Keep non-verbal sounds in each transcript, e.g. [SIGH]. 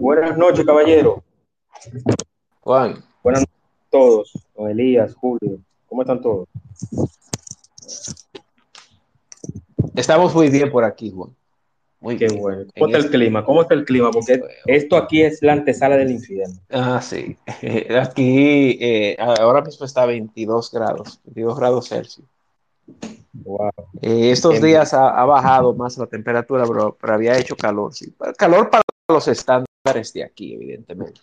Buenas noches, caballero. Juan. Buenas noches a todos. Don Elías, Julio. ¿Cómo están todos? Estamos muy bien por aquí, Juan. Muy Qué bien. bueno. ¿Cómo está el clima? ¿Cómo está el clima? Porque esto aquí es la antesala del infierno. Ah, sí. [LAUGHS] Aquí eh, ahora mismo está a 22 grados, 22 grados Celsius. Wow. Eh, estos días ha, bajado más la temperatura, pero, había hecho calor. Sí. Calor para los estándares de aquí, evidentemente.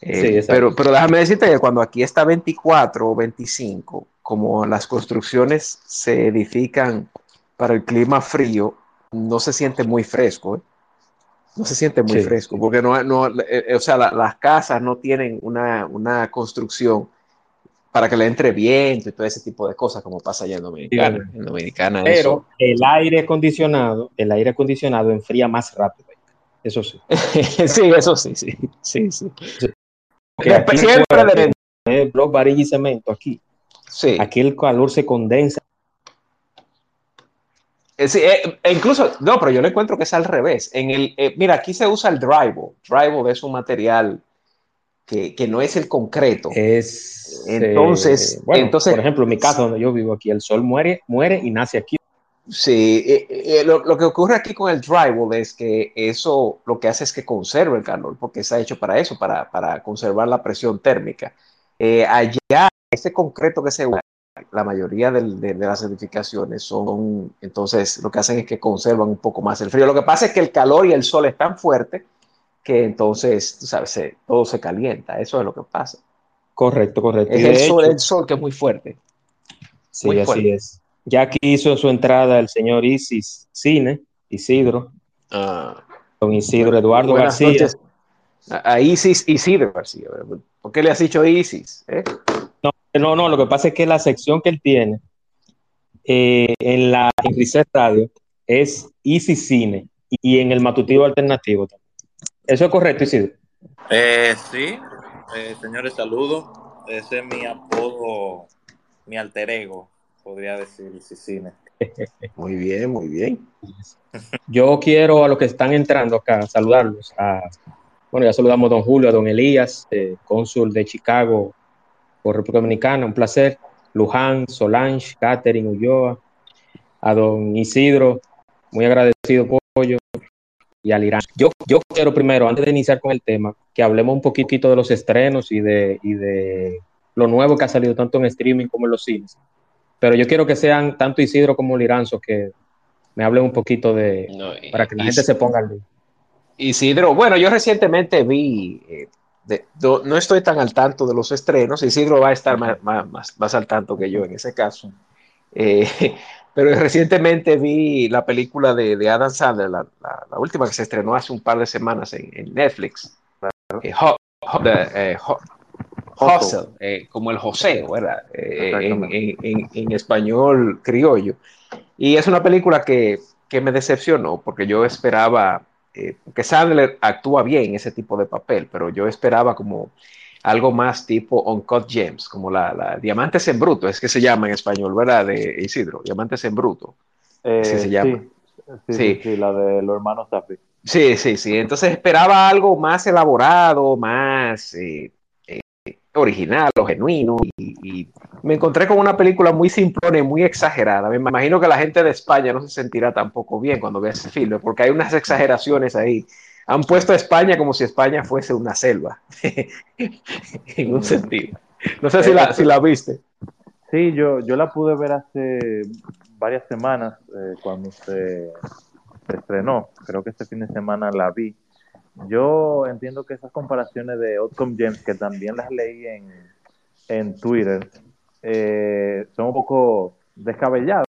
Eh, pero, pero déjame decirte que cuando aquí está 24 o 25, como las construcciones se edifican para el clima frío, no se siente muy fresco. ¿eh? No se siente muy fresco, porque no, no eh, o sea, las casas no tienen una, una, construcción para que le entre viento y todo ese tipo de cosas, como pasa allá en Dominicana. En Dominicana Pero el aire acondicionado, el aire acondicionado enfría más rápido. Eso sí. [LAUGHS] sí, eso sí, sí. sí, sí. aquí siempre de eh, blog, varilla y cemento aquí. Sí. Aquí el calor se condensa. Eh, sí, eh, e incluso, no, pero yo le encuentro que es al revés. En el, mira, aquí se usa el drywall. Drywall es un material que, que no es el concreto. Es. Entonces, bueno, entonces, por ejemplo, en mi caso donde yo vivo aquí, el sol muere, muere y nace aquí. Sí, eh, eh, lo, lo, que ocurre aquí con el drywall es que eso lo que hace es que conserva el calor, porque está hecho para eso, para, para conservar la presión térmica. Eh, allá, ese concreto que se usa, la mayoría de, de, las edificaciones son, entonces, lo que hacen es que conservan un poco más el frío. Lo que pasa es que el calor y el sol es tan fuerte que entonces, tú sabes, todo se calienta. Eso es lo que pasa. Correcto, correcto. Es el, sol, el sol que es muy fuerte. Sí, así es. Ya aquí hizo su entrada el señor Isis Cine, Isidro. Ah. Don Isidro Eduardo García. A Isis Isidro García. ¿Por qué le has dicho Isis? Eh? No, no, lo que pasa es que la sección que él tiene eh, en la en Radio es Isis Cine y en el matutivo alternativo también. ¿Eso es correcto, Isidro? Eh, sí, señores, saludos. Ese es mi apodo, mi alter ego podría decir cine. Muy bien, muy bien. Yo quiero a los que están entrando acá saludarlos. A, bueno, ya saludamos a don Julio, a don Elías, eh, cónsul de Chicago por República Dominicana, un placer. Luján, Solange, Catherine Ulloa, a don Isidro, muy agradecido Pollo, y al Irán. Yo, yo quiero primero, antes de iniciar con el tema, que hablemos un poquitito de los estrenos y de, y de lo nuevo que ha salido tanto en streaming como en los cines. Pero yo quiero que sean tanto Isidro como Liranzo que me hablen un poquito de. para que la gente se ponga al día. Isidro, bueno, yo recientemente vi. Eh, no estoy tan al tanto de los estrenos. Isidro va a estar más, más, al tanto que yo en ese caso. Eh, [LAUGHS] pero recientemente vi la película de, Adam Sandler, la, última que se estrenó hace un par de semanas en, Netflix. Eh, Hustle, eh, como el José, ¿verdad? Eh, en, español criollo. Y es una película que, me decepcionó porque yo esperaba, eh, que Sandler actúa bien en ese tipo de papel, pero yo esperaba como algo más tipo Uncut Gems, como la, Diamantes en Bruto, es que se llama en español, ¿verdad? De Isidro, Diamantes en Bruto. se llama. Sí, sí, la de los hermanos Taffy. Sí, sí, sí. Entonces esperaba algo más elaborado, más original o genuino y, me encontré con una película muy simplona y muy exagerada. Me imagino que la gente de España no se sentirá tampoco bien cuando vea ese filme porque hay unas exageraciones ahí. Han puesto a España como si España fuese una selva, [LAUGHS] en un sentido. No sé si la, viste. Sí, yo, yo la pude ver hace varias semanas eh, cuando se, se estrenó. Creo que este fin de semana la vi. Yo entiendo que esas comparaciones de Outcome James, que también las leí en, en Twitter, eh, son un poco descabelladas,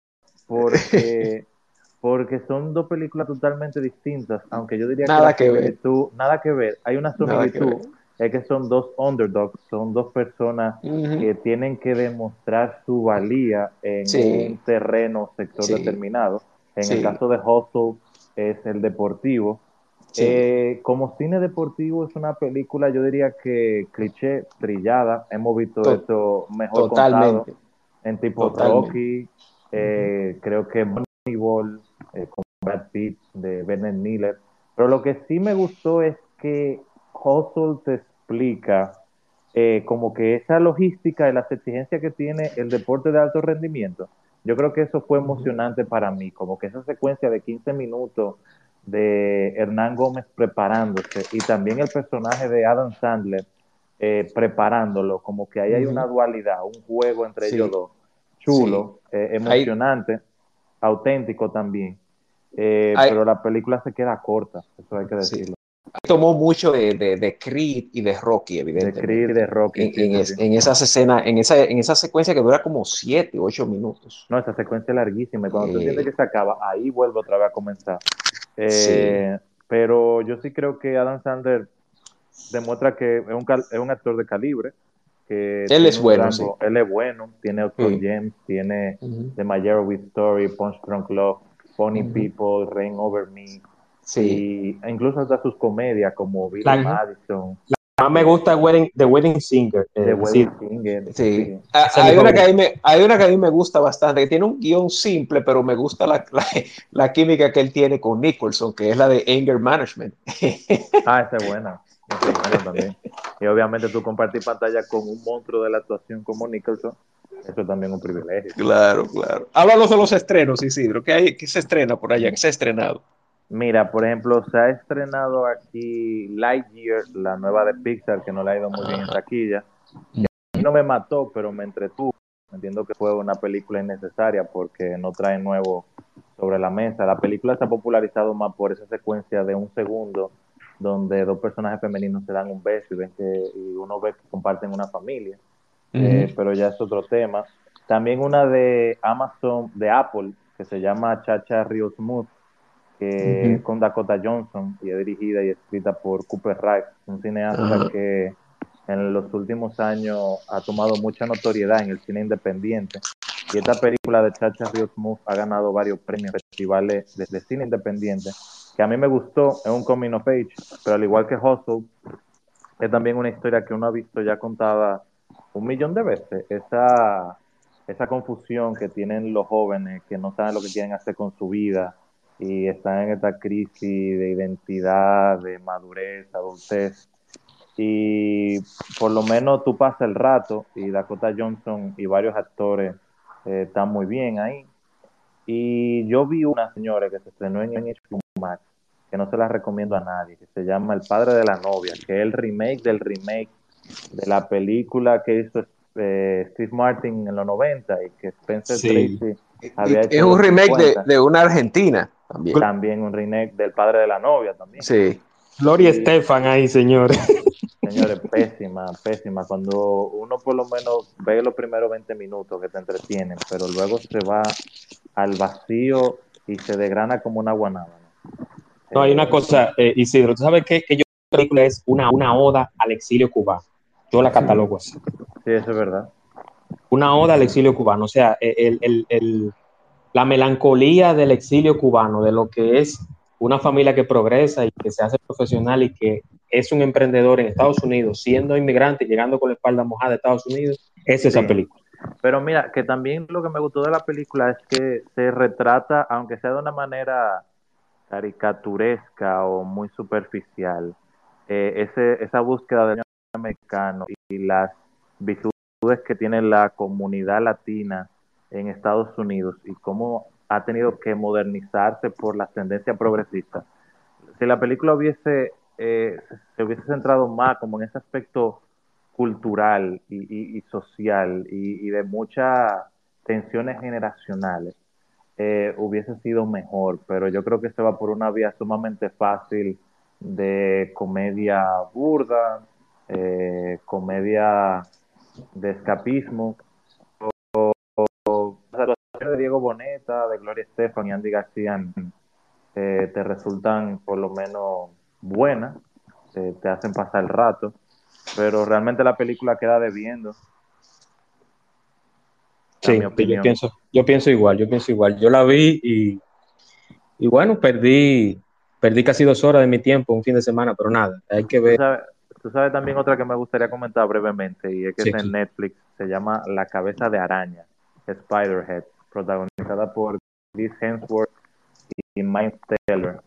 porque, [LAUGHS] porque son dos películas totalmente distintas, aunque yo diría nada que, ver. Tú, nada que ver. Hay una similitud, es que son dos underdogs, son dos personas que tienen que demostrar su valía en un terreno, sector determinado. En el caso de Hustle es el deportivo eh, como cine deportivo es una película, yo diría que cliché, trillada. Hemos visto esto mejor totalmente. en tipo Rocky, eh, creo que Moneyball, eh, con Brad Pitt, de Bennett Miller. Pero lo que sí me gustó es que Hustle te explica eh, como que esa logística y las exigencias que tiene el deporte de alto rendimiento. Yo creo que eso fue emocionante para mí, como que esa secuencia de 15 minutos de Hernán Gómez preparándose y también el personaje de Adam Sandler eh, preparándolo, como que ahí hay una dualidad, un juego entre ellos dos, chulo, eh, emocionante, auténtico también. Eh, pero la película se queda corta, eso hay que decirlo. Tomó mucho de, de, Creed y de Rocky, evidentemente. De Creed y de Rocky. En, en, esas escenas, en esa, en esa secuencia que dura como 7, 8 minutos. No, esa secuencia es larguísima. Y cuando tú entiendes que se acaba, ahí vuelve otra vez a comenzar. Eh, pero yo sí creo que Adam Sandler demuestra que es un, es un actor de calibre. Que él es bueno, Él es bueno, tiene otros gems, tiene The With Story, Punch Drunk Love, Funny People, Rain Over Me. Sí. Y incluso hasta sus comedias como Billy Madison. Más me gusta Wedding, The Wedding Singer. The Wedding Singer. Sí. Ah, hay, una que a mí me, hay una que a mí me gusta bastante, que tiene un guion simple, pero me gusta la, la, química que él tiene con Nicholson, que es la de Anger Management. [LAUGHS] ah, esa es buena. también. Y obviamente tú compartir pantalla con un monstruo de la actuación como Nicholson, eso es también un privilegio. Claro, claro. Háblanos de los estrenos, Isidro. ¿Qué, hay, qué se estrena por allá? ¿Qué se ha estrenado? Mira, por ejemplo, se ha estrenado aquí Lightyear, la nueva de Pixar, que no le ha ido muy bien en taquilla. no me mató, pero me entretuvo. Entiendo que fue una película innecesaria porque no trae nuevo sobre la mesa. La película se ha popularizado más por esa secuencia de un segundo donde dos personajes femeninos se dan un beso y, ven que, y uno ve que comparten una familia. Eh, pero ya es otro tema. También una de Amazon, de Apple, que se llama Chacha Rio Smooth, que con Dakota Johnson y es dirigida y escrita por Cooper Rice, un cineasta que en los últimos años ha tomado mucha notoriedad en el cine independiente. Y esta película de Chacha Rio Smooth ha ganado varios premios festivales de, cine independiente, que a mí me gustó, es un coming of age, pero al igual que Hustle, es también una historia que uno ha visto ya contada un millón de veces. Esa, esa confusión que tienen los jóvenes que no saben lo que quieren hacer con su vida y están en esta crisis de identidad, de madurez, adultez. Y por lo menos tú pasas el rato y Dakota Johnson y varios actores eh, están muy bien ahí. Y yo vi una señora que se estrenó en HBO Max, que no se la recomiendo a nadie, que se llama El Padre de la Novia, que es el remake del remake de la película que hizo eh, Steve Martin en los 90 y que Spencer Tracy había hecho. Es un remake de, una argentina también. También un remake del padre de la novia también. Sí. Gloria Estefan ahí, señores. Señores, pésima, pésima. Cuando uno por lo menos ve los primeros 20 minutos que te entretienen, pero luego se va al vacío y se degrana como una guanaba. No, hay una cosa, eh, Isidro, ¿tú sabes qué? Que yo película es una, una oda al exilio cubano. Yo la catalogo así. Sí, eso es verdad. Una oda al exilio cubano, o sea, el, la melancolía del exilio cubano, de lo que es una familia que progresa y que se hace profesional y que es un emprendedor en Estados Unidos, siendo inmigrante y llegando con la espalda mojada de Estados Unidos, es esa película. Pero mira, que también lo que me gustó de la película es que se retrata, aunque sea de una manera caricaturesca o muy superficial, eh, ese, esa búsqueda del americano y las virtudes que tiene la comunidad latina en Estados Unidos y cómo ha tenido que modernizarse por la tendencia progresista. Si la película hubiese eh, se hubiese centrado más como en ese aspecto cultural y, social y, de muchas tensiones generacionales, eh, hubiese sido mejor, pero yo creo que se va por una vía sumamente fácil de comedia burda, eh, comedia de escapismo, Diego Boneta, de Gloria Estefan y Andy García eh, te resultan por lo menos buenas, te hacen pasar el rato, pero realmente la película queda debiendo. Sí, yo pienso, yo pienso igual, yo pienso igual. Yo la vi y, y bueno, perdí, perdí casi dos horas de mi tiempo un fin de semana, pero nada, hay que ver. Tú sabes también otra que me gustaría comentar brevemente y es que es en Netflix, se llama La cabeza de araña, Spiderhead, protagonizada por Chris Hemsworth y Miles Teller.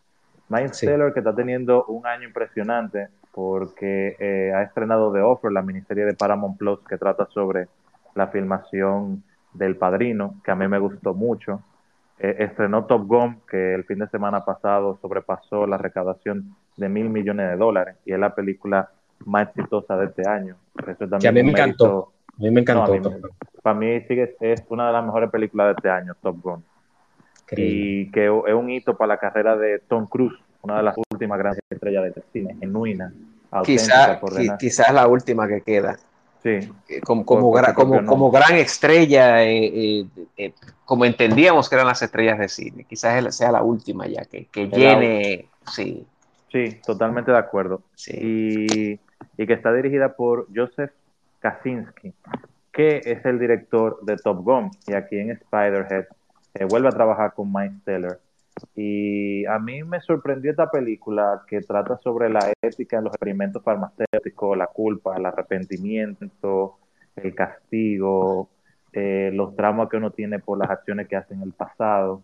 Miles Taylor que está teniendo un año impresionante porque eh, ha estrenado The Offer, la miniserie de Paramount Plus que trata sobre la filmación del Padrino, que a mí me gustó mucho. Eh, estrenó Top Gun, que el fin de semana pasado sobrepasó la recaudación de mil millones de dólares y es la película más exitosa de este año. Eso también a mí me encantó. A mí me encantó. Para mí sigue, es una de las mejores películas de este año, Top Gun. Y que es un hito para la carrera de Tom Cruise, una de las últimas grandes estrellas del cine, genuina. Quizás quizás la última que queda. Sí. Como, como, como, gran estrella, eh, eh, como entendíamos que eran las estrellas de cine. Quizás sea la última ya, que, que llene. Sí. Sí, totalmente de acuerdo. Y, y, que está dirigida por Joseph Kaczynski, que es el director de Top Gun. Y aquí en Spiderhead eh, vuelve a trabajar con Mike Steller. Y a mí me sorprendió esta película que trata sobre la ética en los experimentos farmacéuticos, la culpa, el arrepentimiento, el castigo, eh, los traumas que uno tiene por las acciones que hace en el pasado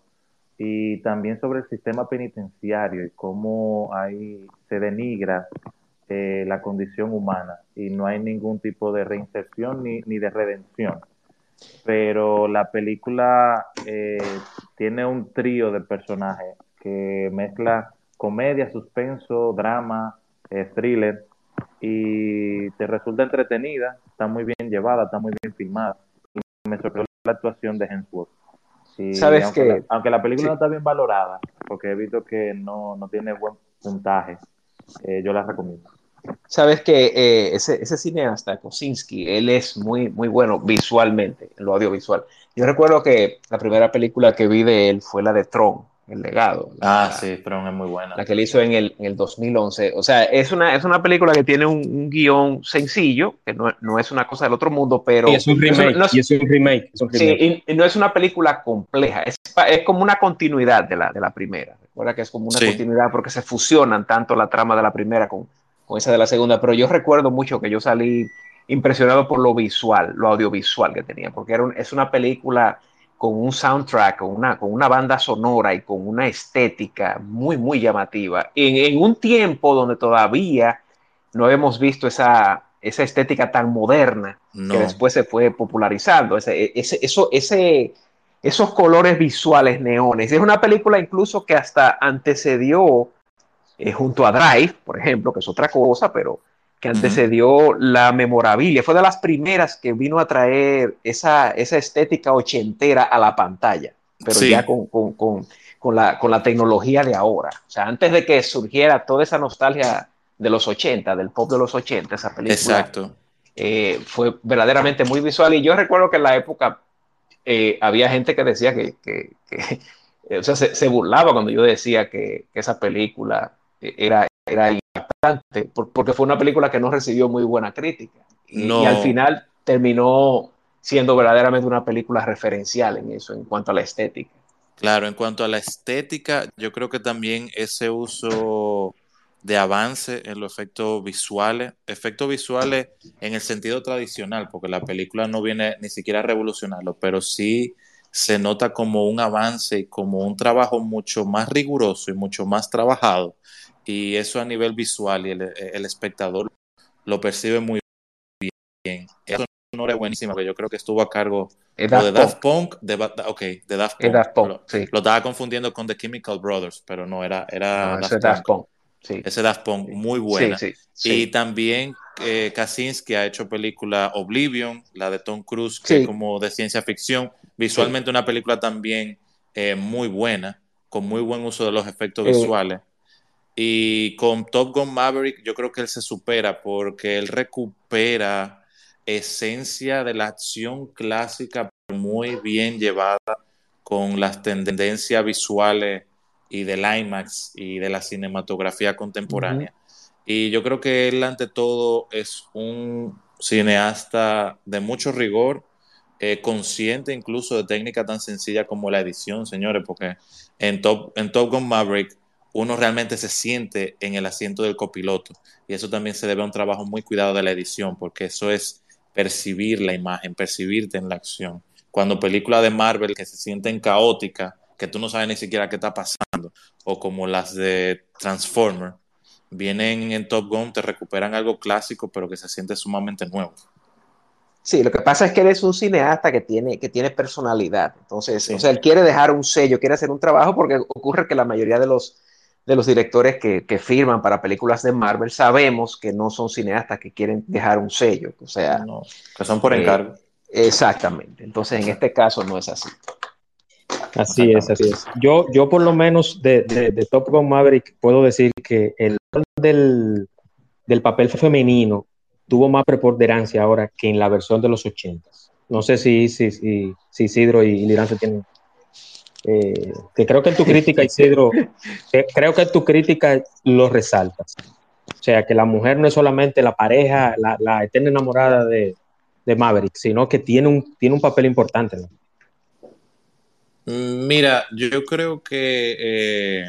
y también sobre el sistema penitenciario y cómo ahí se denigra eh, la condición humana y no hay ningún tipo de reinserción ni, ni de redención pero la película eh, tiene un trío de personajes que mezcla comedia, suspenso, drama, eh, thriller y te resulta entretenida, está muy bien llevada, está muy bien filmada. Y me sorprendió la actuación de Hemsworth. ¿Sabes aunque, que, la, aunque la película no está bien valorada, porque he visto que no, no tiene buen puntaje, eh, yo la recomiendo. Sabes que eh, ese, ese, cineasta, Kosinski, él es muy, muy bueno visualmente, en lo audiovisual. Yo recuerdo que la primera película que vi de él fue la de Tron, El legado. ah, sí, Tron es muy buena. La que él hizo en el, en el 2011. O sea, es una, es una película que tiene un, guion sencillo, que no, no, es una cosa del otro mundo, pero... Y es un remake. No es, y es un remake, es un remake. Sí, y, no es una película compleja, es, es como una continuidad de la, de la primera. Recuerda que es como una sí. continuidad porque se fusionan tanto la trama de la primera con esa de la segunda, pero yo recuerdo mucho que yo salí impresionado por lo visual, lo audiovisual que tenía, porque era es una película con un soundtrack, con una, con una banda sonora y con una estética muy, muy llamativa. En, en un tiempo donde todavía no hemos visto esa, esa estética tan moderna no. que después se fue popularizando, ese, ese, eso, ese, esos colores visuales neones. Es una película incluso que hasta antecedió eh, junto a Drive, por ejemplo, que es otra cosa, pero que antecedió la memorabilia. Fue de las primeras que vino a traer esa, esa estética ochentera a la pantalla, pero sí. ya con, con, con, con, la, con la tecnología de ahora. O sea, antes de que surgiera toda esa nostalgia de los 80, del pop de los 80, esa película. Exacto. Eh, fue verdaderamente muy visual. Y yo recuerdo que en la época eh, había gente que decía que, que, que [LAUGHS] o sea, se, se, burlaba cuando yo decía que, que esa película era, era impactante, porque fue una película que no recibió muy buena crítica. Y, no. y, al final terminó siendo verdaderamente una película referencial en eso, en cuanto a la estética. Claro, en cuanto a la estética, yo creo que también ese uso de avance en los efectos visuales, efectos visuales en el sentido tradicional, porque la película no viene ni siquiera a revolucionarlo, pero sí se nota como un avance y como un trabajo mucho más riguroso y mucho más trabajado y eso a nivel visual y el, el espectador lo percibe muy bien. Eso no es buenísima, que yo creo que estuvo a cargo de Daft Punk, de, ok, de Daft Punk. Daft Punk lo, sí. lo, estaba confundiendo con The Chemical Brothers, pero no, era, era no, Daft, Daft, Punk. Punk. Sí. Ese Daft Punk, muy buena. Sí, y también eh, Kaczynski ha hecho película Oblivion, la de Tom Cruise, que es como de ciencia ficción. Visualmente una película también eh, muy buena, con muy buen uso de los efectos eh, visuales. Y con Top Gun Maverick yo creo que él se supera porque él recupera esencia de la acción clásica muy bien llevada con las tendencias visuales y del IMAX y de la cinematografía contemporánea. Uh -huh. Y yo creo que él ante todo es un cineasta de mucho rigor, eh, consciente incluso de técnica tan sencilla como la edición, señores, porque en Top, en Top Gun Maverick uno realmente se siente en el asiento del copiloto. Y eso también se debe a un trabajo muy cuidado de la edición, porque eso es percibir la imagen, percibirte en la acción. Cuando películas de Marvel que se sienten caóticas, que tú no sabes ni siquiera qué está pasando, o como las de Transformer, vienen en Top Gun, te recuperan algo clásico, pero que se siente sumamente nuevo. Sí, lo que pasa es que él es un cineasta que tiene, que tiene personalidad. Entonces, o sea, él quiere dejar un sello, quiere hacer un trabajo, porque ocurre que la mayoría de los, de los directores que, que firman para películas de Marvel sabemos que no son cineastas que quieren dejar un sello. O sea, que son por eh, encargo. exactamente. Entonces, en este caso no es así. Así es, así es. Yo, yo por lo menos de, de, Top Gun Maverick puedo decir que el del, del papel femenino tuvo más preponderancia ahora que en la versión de los 80. No sé si, si, si, si Isidro y Liranzo tienen... Eh, que creo que en tu crítica, Isidro, creo que en tu crítica lo resaltas. O sea, que la mujer no es solamente la pareja, la, eterna enamorada de, de, Maverick, sino que tiene un, tiene un papel importante. Mm, mira, yo creo que, eh,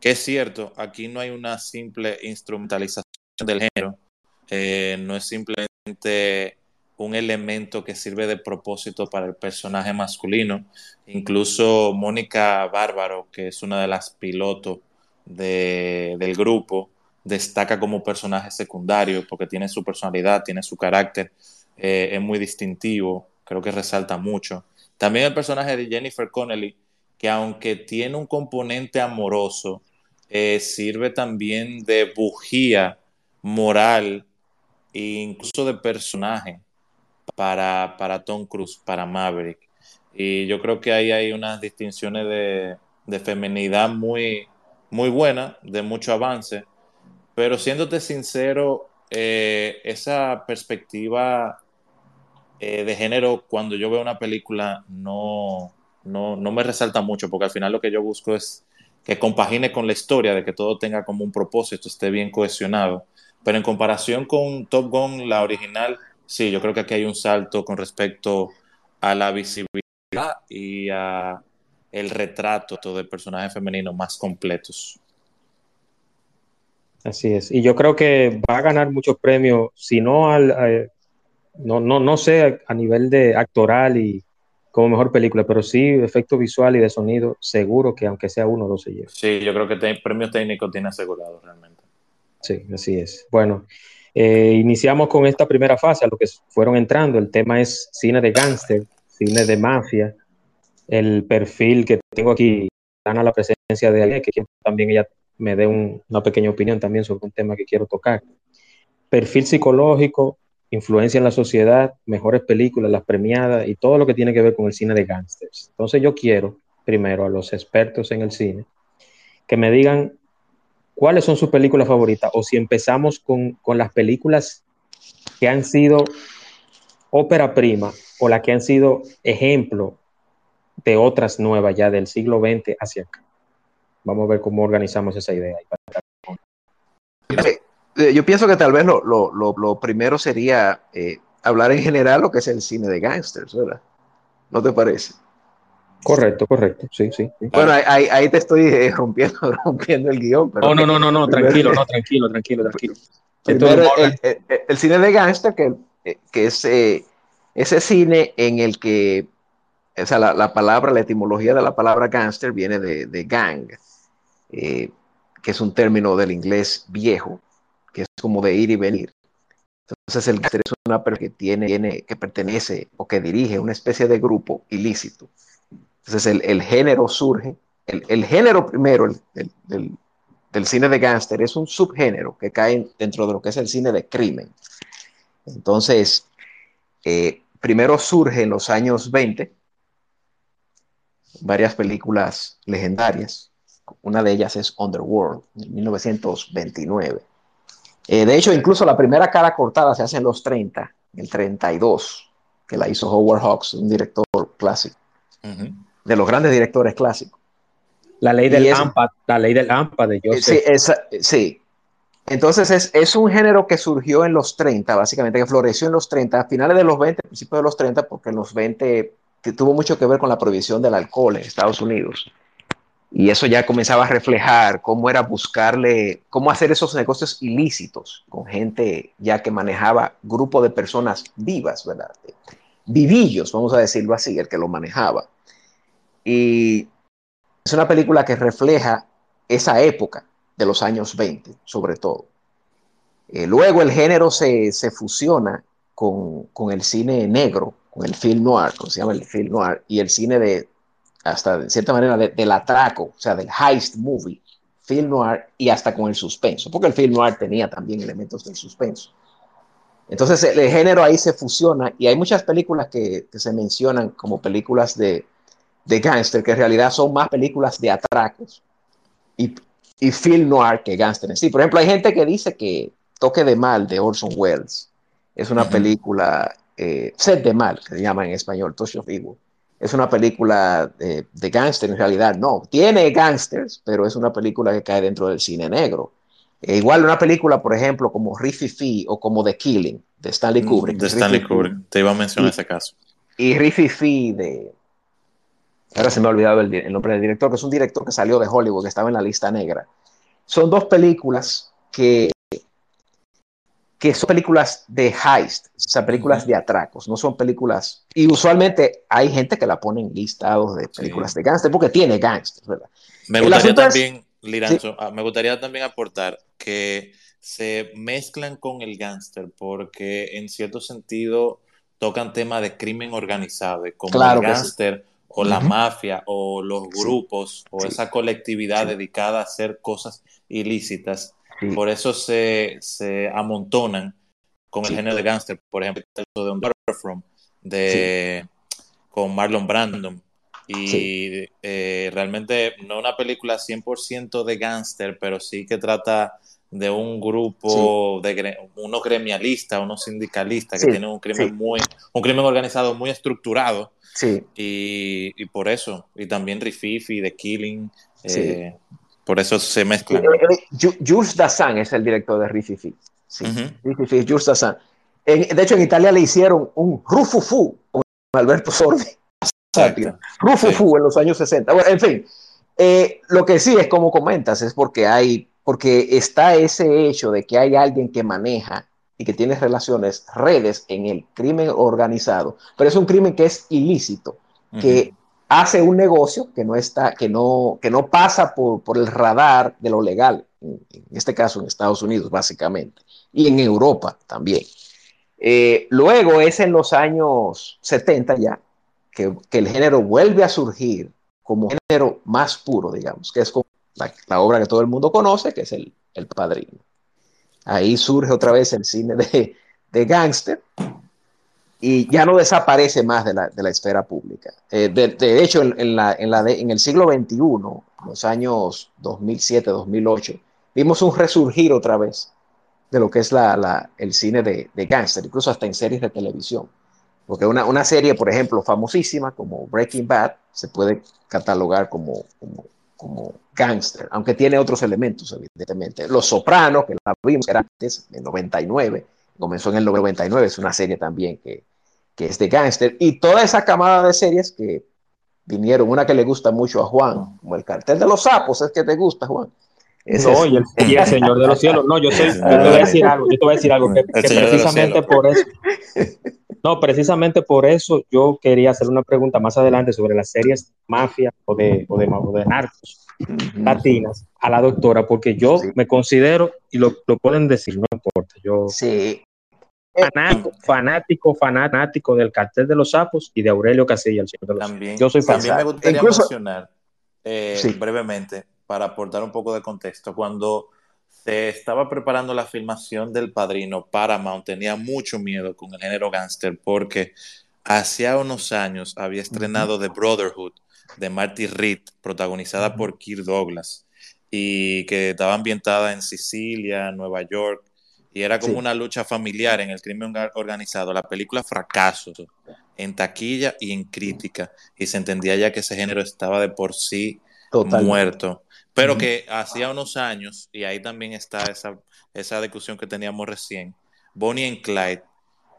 que es cierto, aquí no hay una simple instrumentalización del género, eh, no es simplemente un elemento que sirve de propósito para el personaje masculino. Incluso Mónica Bárbaro, que es una de las pilotos del grupo, destaca como personaje secundario porque tiene su personalidad, tiene su carácter, eh, es muy distintivo, creo que resalta mucho. También el personaje de Jennifer Connelly, que aunque tiene un componente amoroso, eh, sirve también de bujía moral incluso de personaje para, para Tom Cruise, para Maverick. Y yo creo que ahí hay unas distinciones de, de feminidad muy, muy buenas, de mucho avance. Pero siéndote sincero, eh, esa perspectiva eh, de género, cuando yo veo una película, no, no, no me resalta mucho, porque al final lo que yo busco es que compagine con la historia, de que todo tenga como un propósito, esté bien cohesionado. Pero en comparación con Top Gun, la original, sí, yo creo que aquí hay un salto con respecto a la visibilidad y a el retrato de personajes femeninos más completos. Así es. Y yo creo que va a ganar muchos premios, si no al, no, no, no sé a nivel de actoral y como mejor película, pero sí efecto visual y de sonido, seguro que aunque sea uno o dos se lleva. Sí, yo creo que premios técnicos tiene asegurado realmente. Sí, así es. Bueno, eh, iniciamos con esta primera fase, a lo que fueron entrando. El tema es cine de gángster, cine de mafia. El perfil que tengo aquí, gana la presencia de alguien que también ella me dé una pequeña opinión también sobre un tema que quiero tocar. Perfil psicológico, influencia en la sociedad, mejores películas, las premiadas y todo lo que tiene que ver con el cine de gángsters. Entonces yo quiero primero a los expertos en el cine que me digan ¿cuáles son sus películas favoritas? O si empezamos con, las películas que han sido ópera prima o las que han sido ejemplo de otras nuevas ya del siglo XX hacia acá. Vamos a ver cómo organizamos esa idea. Eh, eh, yo pienso que tal vez lo, primero sería eh, hablar en general lo que es el cine de gangsters, ¿verdad? ¿No te parece? Correcto, correcto, sí, sí. Bueno, ahí, te estoy eh, [LAUGHS] rompiendo, rompiendo el guion. Pero no, no, no, no, [LAUGHS] tranquilo, no, tranquilo, tranquilo, tranquilo. el, cine de gangster, que, eh, que es eh, ese cine en el que, o sea, la, palabra, la etimología de la palabra gangster viene de, gang, que es un término del inglés viejo, que es como de ir y venir. Entonces el gangster es una persona que tiene, tiene, que pertenece o que dirige una especie de grupo ilícito entonces el, género surge, el, género primero del cine de gángster es un subgénero que cae dentro de lo que es el cine de crimen. Entonces, eh, primero surge en los años 20 varias películas legendarias. Una de ellas es Underworld, en 1929. Eh, de hecho, incluso la primera cara cortada se hace en los 30, el 32, que la hizo Howard Hawks, un director clásico de los grandes directores clásicos. La ley del AMPA, la ley del AMPA de Joseph. Sí, sí. Entonces es, un género que surgió en los 30, básicamente, que floreció en los 30, a finales de los 20, principios de los 30, porque en los 20 tuvo mucho que ver con la prohibición del alcohol en Estados Unidos. Y eso ya comenzaba a reflejar cómo era buscarle, cómo hacer esos negocios ilícitos con gente ya que manejaba grupo de personas vivas, ¿verdad? Vivillos, vamos a decirlo así, el que lo manejaba. Y es una película que refleja esa época de los años 20, sobre todo. Eh, luego el género se, se fusiona con, con, el cine negro, con el film noir, como se llama el film noir, y el cine de, hasta de cierta manera, del atraco, o sea, del heist movie, film noir, y hasta con el suspenso, porque el film noir tenía también elementos del suspenso. Entonces el, género ahí se fusiona y hay muchas películas que, que se mencionan como películas de, de gángster, que en realidad son más películas de atracos y, y film noir que gángster en sí. Por ejemplo, hay gente que dice que Toque de Mal de Orson Welles es una película, eh, Set de Mal, que se llama en español, Touch of Evil. Es una película de, de gángster, en realidad no. Tiene gángsters, pero es una película que cae dentro del cine negro. E igual una película, por ejemplo, como Riffy Fee o como The Killing, de Stanley mm, Kubrick. De Stanley Kubrick, te iba a mencionar ese caso. Y Riffy Fee de, ahora se me ha olvidado el, nombre del director, que es un director que salió de Hollywood, que estaba en la lista negra. Son dos películas que, que son películas de heist, o sea, películas de atracos, no son películas, y usualmente hay gente que la pone en listados de películas de gángster porque tiene gángster, ¿verdad? Me gustaría también, Liranzo, ah, me gustaría también aportar que se mezclan con el gángster porque en cierto sentido tocan temas de crimen organizado, como el gángster o la mafia o los grupos o esa colectividad dedicada a hacer cosas ilícitas. Por eso se, se amontonan con el género de gangster. Por ejemplo, el de Un From de, con Marlon Brandon. Y eh, realmente no una película 100% de gangster, pero sí que trata de un grupo de unos gremialistas, unos sindicalistas que tienen un crimen muy, un crimen organizado muy estructurado Sí. Y, por eso, y también Rififi, The Killing, eh, por eso se mezclan. Jules Dassin es el director de Rififi. Sí. Rififi, Jules Dassin. de hecho, en Italia le hicieron un Rufufu con Alberto Sordi. Rufufu en los años 60. Bueno, en fin, eh, lo que sí es como comentas, es porque hay, porque está ese hecho de que hay alguien que maneja y que tiene relaciones, redes en el crimen organizado, pero es un crimen que es ilícito, que hace un negocio que no está, que no, que no pasa por, por el radar de lo legal, en, este caso en Estados Unidos básicamente, y en Europa también. Eh, luego es en los años 70 ya que, que, el género vuelve a surgir como género más puro, digamos, que es como la, obra que todo el mundo conoce, que es el, el Padrino. Ahí surge otra vez el cine de, de gángster y ya no desaparece más de la, de la esfera pública. Eh, de, hecho, en, la, en, la en, el siglo XXI, los años 2007, 2008, vimos un resurgir otra vez de lo que es la, la, el cine de, de gángster, incluso hasta en series de televisión. Porque una, una, serie, por ejemplo, famosísima como Breaking Bad, se puede catalogar como como gángster, aunque tiene otros elementos, evidentemente. Los Sopranos, que la vimos era antes, en 99, comenzó en el 99, es una serie también que, que es de gángster, y toda esa camada de series que vinieron, una que le gusta mucho a Juan, como el cartel de los sapos, es que te gusta, Juan. no, y, el, Señor de los Cielos. No, yo, soy, yo te voy a decir algo, yo te voy a decir algo, que, que precisamente por eso, [LAUGHS] no, precisamente por eso yo quería hacer una pregunta más adelante sobre las series mafia o de, o de, narcos latinas a la doctora, porque yo me considero, y lo, pueden decir, no importa, yo sí. fanático, fanático, del cartel de los sapos y de Aurelio Casilla, el señor de los También, yo soy También me gustaría mencionar eh, brevemente, para aportar un poco de contexto, cuando se estaba preparando la filmación del Padrino, Paramount. Tenía mucho miedo con el género gángster porque hacía unos años había estrenado The Brotherhood de Marty Reed, protagonizada por Kirk Douglas, y que estaba ambientada en Sicilia, Nueva York, y era como una lucha familiar en el crimen organizado. La película fracaso en taquilla y en crítica, y se entendía ya que ese género estaba de por sí muerto. Pero que hacía unos años, y ahí también está esa, esa discusión que teníamos recién, Bonnie and Clyde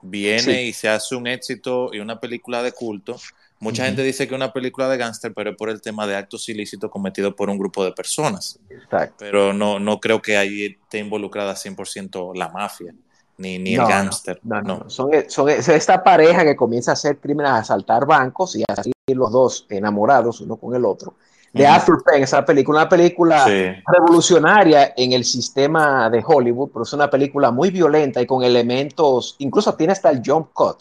viene y se hace un éxito y una película de culto. Mucha gente dice que es una película de gángster, pero es por el tema de actos ilícitos cometidos por un grupo de personas. Pero no, no creo que ahí esté involucrada 100% la mafia, ni, ni el gángster. No, no, Son, son, esta pareja que comienza a hacer crímenes, a asaltar bancos y así los dos enamorados uno con el otro de Arthur Penn, esa película, una película revolucionaria en el sistema de Hollywood, pero es una película muy violenta y con elementos, incluso tiene hasta el jump cut,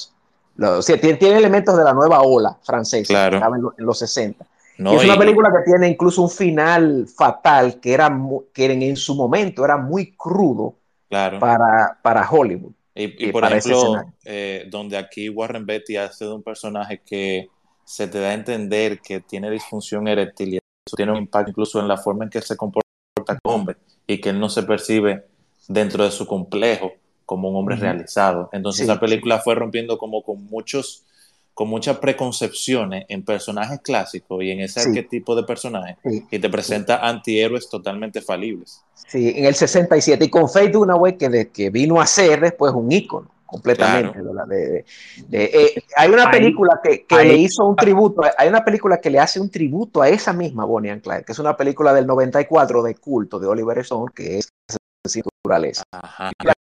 o sea, tiene, elementos de la nueva ola francesa, que estaba en, los 60. es una película que tiene incluso un final fatal que, era, que en, su momento era muy crudo para, para Hollywood. Y, por ejemplo, eh, donde aquí Warren Beatty hace de un personaje que se te da a entender que tiene disfunción eréctil y eso tiene un impacto incluso en la forma en que se comporta como hombre y que él no se percibe dentro de su complejo como un hombre realizado. Entonces la película fue rompiendo como con muchos con muchas preconcepciones en personajes clásicos y en ese arquetipo de personajes y te presenta antihéroes totalmente falibles. Sí, en el 67 y con Faye Dunaway que, de, que vino a ser después un ícono completamente. Eh, hay una película que, le hizo un tributo, hay una película que le hace un tributo a esa misma Bonnie and Clyde, que es una película del 94 de culto de Oliver Stone, que es naturaleza.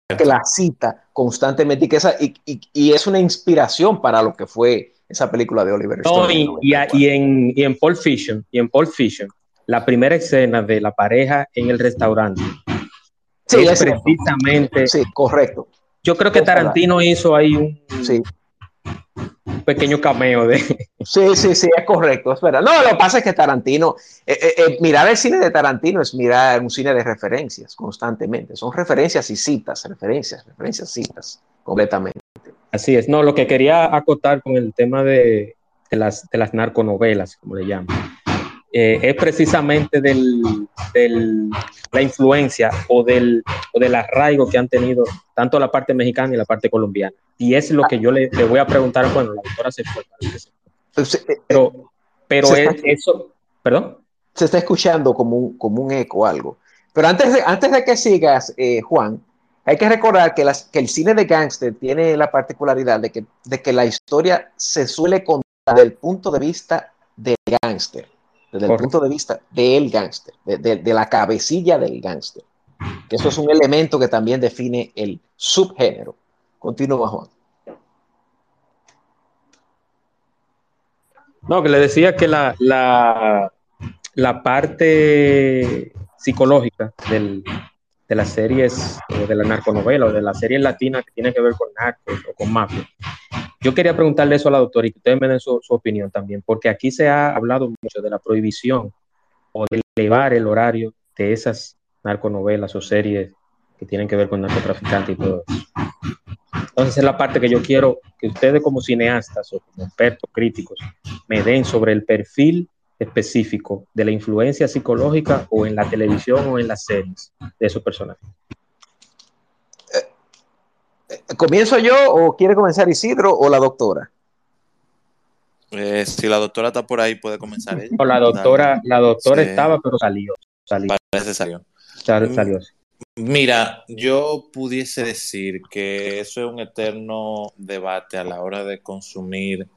Que la cita constantemente y, que esa, y, es una inspiración para lo que fue esa película de Oliver Stone. y, en, y en Pulp Fiction, y en Pulp Fiction, la primera escena de la pareja en el restaurante. Sí, es precisamente. Sí, correcto. Yo creo que Tarantino hizo ahí un, pequeño cameo de. Sí, sí, sí, es correcto, es verdad. No, lo que pasa es que Tarantino, eh, eh, eh, mirar el cine de Tarantino es mirar un cine de referencias constantemente. Son referencias y citas, referencias, referencias, citas, completamente. Así es. No, lo que quería acotar con el tema de, de las, de las narconovelas, como le llaman eh, es precisamente del, la influencia o del, o del arraigo que han tenido tanto la parte mexicana y la parte colombiana. Y es lo que yo le, voy a preguntar, bueno, la doctora se fue. Pues, eh, pero, pero eso, perdón. Se está escuchando como un, como un eco algo. Pero antes de, antes de que sigas, eh, Juan, hay que recordar que, las, que el cine de gángster tiene la particularidad de que, de que la historia se suele contar desde el punto de vista del gángster desde el punto de vista del gángster, de, la cabecilla del gángster. Que eso es un elemento que también define el subgénero. Continúa, Juan. No, que le decía que la, la, la parte psicológica del, de las series o de la narconovela o de las series latinas que tienen que ver con narcos o con mafia. Yo quería preguntarle eso a la doctora y que ustedes me den su, opinión también, porque aquí se ha hablado mucho de la prohibición o de elevar el horario de esas narconovelas o series que tienen que ver con narcotraficantes y todo eso. Entonces es la parte que yo quiero que ustedes como cineastas o como expertos críticos me den sobre el perfil específico de la influencia psicológica o en la televisión o en las series de esos personajes. Eh, eh, ¿Comienzo yo o quiere comenzar Isidro o la doctora? Eh, si la doctora está por ahí, puede comenzar ella. la doctora, la doctora estaba, pero salió. salió. Parece salió. salió. Mira, yo pudiese decir que eso es un eterno debate a la hora de consumir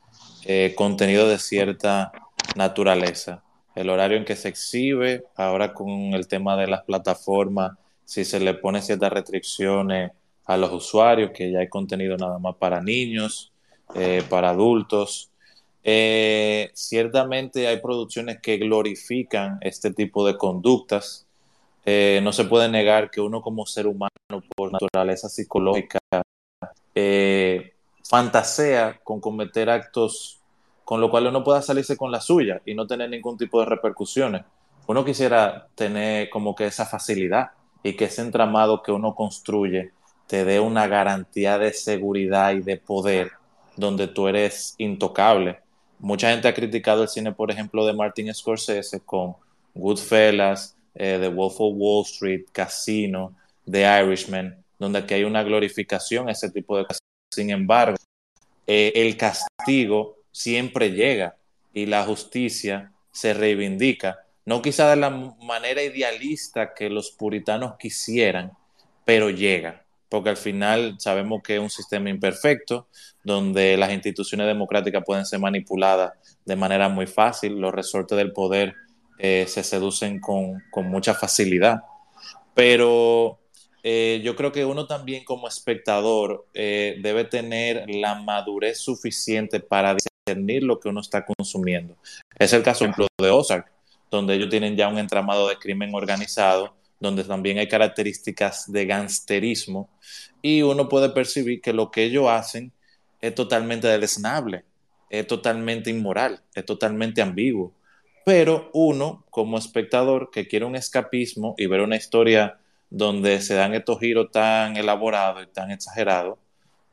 contenido de cierta naturaleza. El horario en que se exhibe, ahora con el tema de las plataformas, si se le pone ciertas restricciones a los usuarios, que ya hay contenido nada más para niños, eh, para adultos. Eh, ciertamente hay producciones que glorifican este tipo de conductas. Eh, no se puede negar que uno como ser humano, por naturaleza psicológica, fantasea con cometer actos con lo cual uno pueda salirse con la suya y no tener ningún tipo de repercusiones. Uno quisiera tener como que esa facilidad y que ese entramado que uno construye te dé una garantía de seguridad y de poder donde tú eres intocable. Mucha gente ha criticado el cine, por ejemplo, de Martin Scorsese con Goodfellas, eh, The Wolf of Wall Street, Casino, The Irishman, donde aquí hay una glorificación a ese tipo de cosas. Sin embargo, eh, el castigo siempre llega y la justicia se reivindica, no quizá de la manera idealista que los puritanos quisieran, pero llega, porque al final sabemos que es un sistema imperfecto, donde las instituciones democráticas pueden ser manipuladas de manera muy fácil, los resortes del poder eh, se seducen con, mucha facilidad, pero eh, yo creo que uno también como espectador eh, debe tener la madurez suficiente para lo que uno está consumiendo. Es el caso, de Ozark. donde ellos tienen ya un entramado de crimen organizado, donde también hay características de gangsterismo, y uno puede percibir que lo que ellos hacen es totalmente deleznable, es totalmente inmoral, es totalmente ambiguo. Pero uno, como espectador que quiere un escapismo y ver una historia donde se dan estos giros tan elaborados y tan exagerados,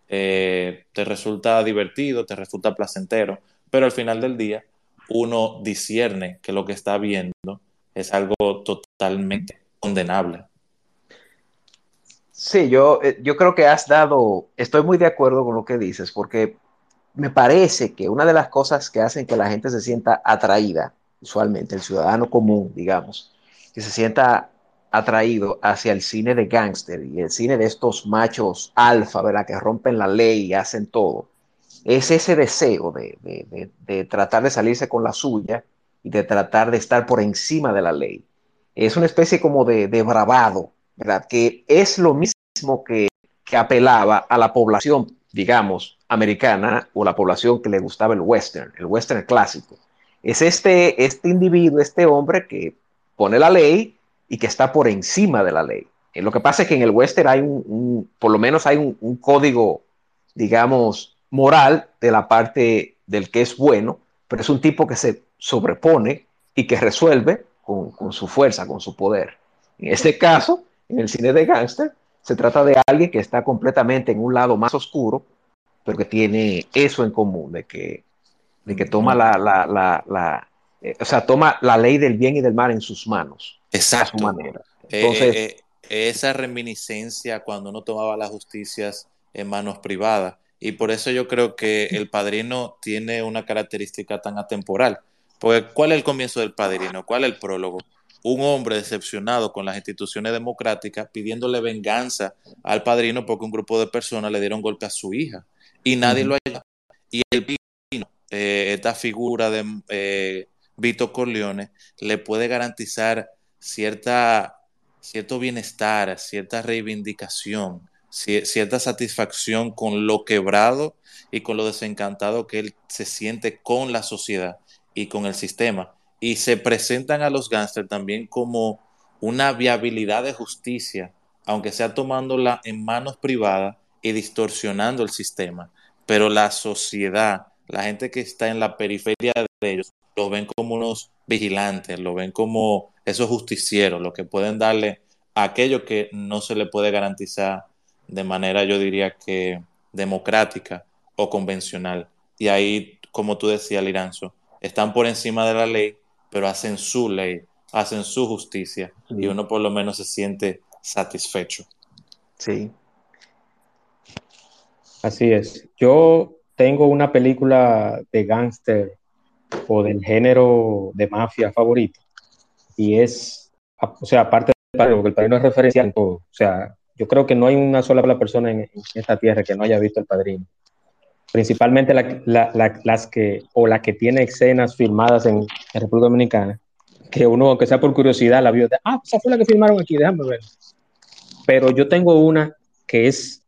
eh, te resulta divertido, te resulta placentero, pero al final del día uno discierne que lo que está viendo es algo totalmente condenable. Sí, yo, eh, yo creo que has dado, estoy muy de acuerdo con lo que dices, porque me parece que una de las cosas que hacen que la gente se sienta atraída, usualmente el ciudadano común, digamos, que se sienta atraído hacia el cine de gángster y el cine de estos machos alfa, ¿verdad? Que rompen la ley y hacen todo. Es ese deseo de, tratar de salirse con la suya y de tratar de estar por encima de la ley. Es una especie como de, bravado, ¿verdad? Que es lo mismo que, que apelaba a la población, digamos, americana o la población que le gustaba el western, el western clásico. Es este, este individuo, este hombre que pone la ley y que está por encima de la ley. Eh, lo que pasa es que en el western hay un, por lo menos hay un, código, digamos, moral de la parte del que es bueno, pero es un tipo que se sobrepone y que resuelve con, con su fuerza, con su poder. En este caso, en el cine de gángster, se trata de alguien que está completamente en un lado más oscuro, pero que tiene eso en común, de que, de que toma la, la, la, eh, o sea, toma la ley del bien y del mal en sus manos. Exacto. manera. Eh, Entonces, eh, esa reminiscencia cuando uno tomaba las justicias en manos privadas. Y por eso yo creo que el padrino tiene una característica tan atemporal. Porque ¿cuál es el comienzo del padrino? ¿Cuál es el prólogo? Un hombre decepcionado con las instituciones democráticas pidiéndole venganza al padrino porque un grupo de personas le dieron golpe a su hija y nadie lo ayudó. Y el padrino, eh, esta figura de Vito Corleone, le puede garantizar cierta, cierto bienestar, cierta reivindicación, cierta satisfacción con lo quebrado y con lo desencantado que él se siente con la sociedad y con el sistema. Y se presentan a los gángsters también como una viabilidad de justicia, aunque sea tomándola en manos privadas y distorsionando el sistema. Pero la sociedad, la gente que está en la periferia de ellos, lo ven como unos vigilantes, lo ven como esos justicieros, los que pueden darle aquello que no se le puede garantizar de manera, yo diría que democrática o convencional. Y ahí, como tú decías, Liranzo, están por encima de la ley, pero hacen su ley, hacen su justicia y uno por lo menos se siente satisfecho. Sí. Así es. Yo tengo una película de gángster o del género de mafia favorito. Y es, o sea, aparte del padrino, porque el padrino es referencial en todo. O sea, yo creo que no hay una sola persona en, esta tierra que no haya visto el padrino. Principalmente las que, o la que tiene escenas filmadas en, República Dominicana, que uno, aunque sea por curiosidad, la vio, ah, esa fue la que filmaron aquí, déjame ver. Pero yo tengo una que es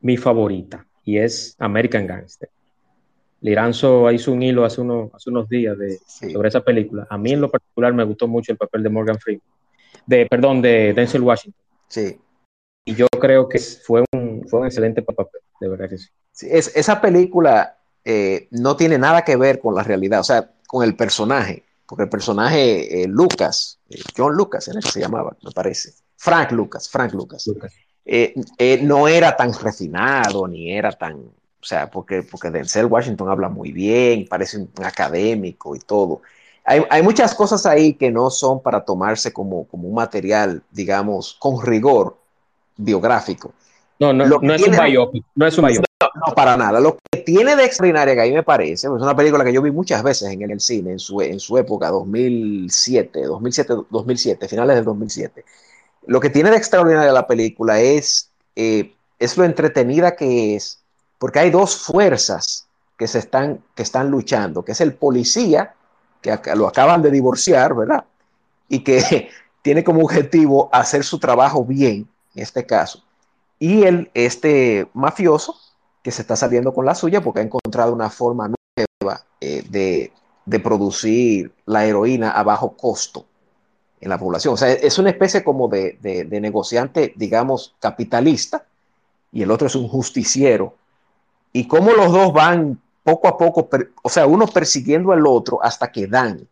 mi favorita y es American Gangster. Liranzo hizo un hilo hace, hace unos días de, sobre esa película. A mí en lo particular me gustó mucho el papel de Morgan Freeman, de, perdón, de Denzel Washington. Sí. Y yo creo que fue un, fue un excelente papel, de verdad que sí. es, esa película eh, no tiene nada que ver con la realidad, o sea, con el personaje, porque el personaje eh, Lucas, eh, John Lucas era el que se llamaba, me parece. Frank Lucas, Frank Lucas. Lucas. no era tan refinado, ni era tan, o sea, porque, porque Denzel Washington habla muy bien, parece un académico y todo. Hay, hay, muchas cosas ahí que no son para tomarse como, como un material, digamos, con rigor biográfico. No, no, no es un biopic, no es un biopic. No, para nada. Lo que tiene de extraordinario que ahí me parece, es una película que yo vi muchas veces en el cine, en su, en su época, 2007, 2007, 2007, finales del 2007. Lo que tiene de extraordinario la película es, eh, es lo entretenida que es, porque hay dos fuerzas que, se están, que están luchando, que es el policía, que lo acaban de divorciar, ¿verdad? Y que [LAUGHS] tiene como objetivo hacer su trabajo bien, en este caso, y el, este mafioso que se está saliendo con la suya porque ha encontrado una forma nueva eh, de, de producir la heroína a bajo costo en la población. O sea, es una especie como de, de, negociante, digamos, capitalista, y el otro es un justiciero. Y cómo los dos van poco a poco, o sea, uno persiguiendo al otro hasta que dan.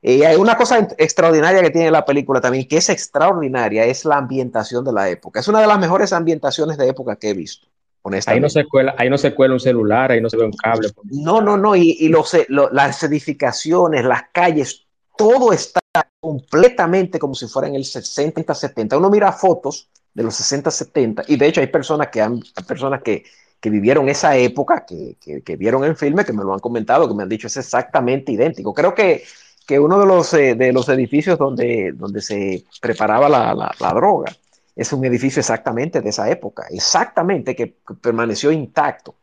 Y hay una cosa extraordinaria que tiene la película también, que es extraordinaria, es la ambientación de la época. Es una de las mejores ambientaciones de época que he visto. Ahí no, se cuela, ahí no se cuela un celular, ahí no se ve un cable. No, no, no, y, y los, las edificaciones, las calles, todo está completamente como si fuera en el 60, 70. Uno mira fotos de los 60, 70, y de hecho hay personas que, han, personas que, que vivieron esa época, que, que, vieron el filme, que me lo han comentado, que me han dicho es exactamente idéntico. Creo que, que uno de los, eh, de los edificios donde, donde se preparaba la, la, la droga es un edificio exactamente de esa época, exactamente que, permaneció intacto.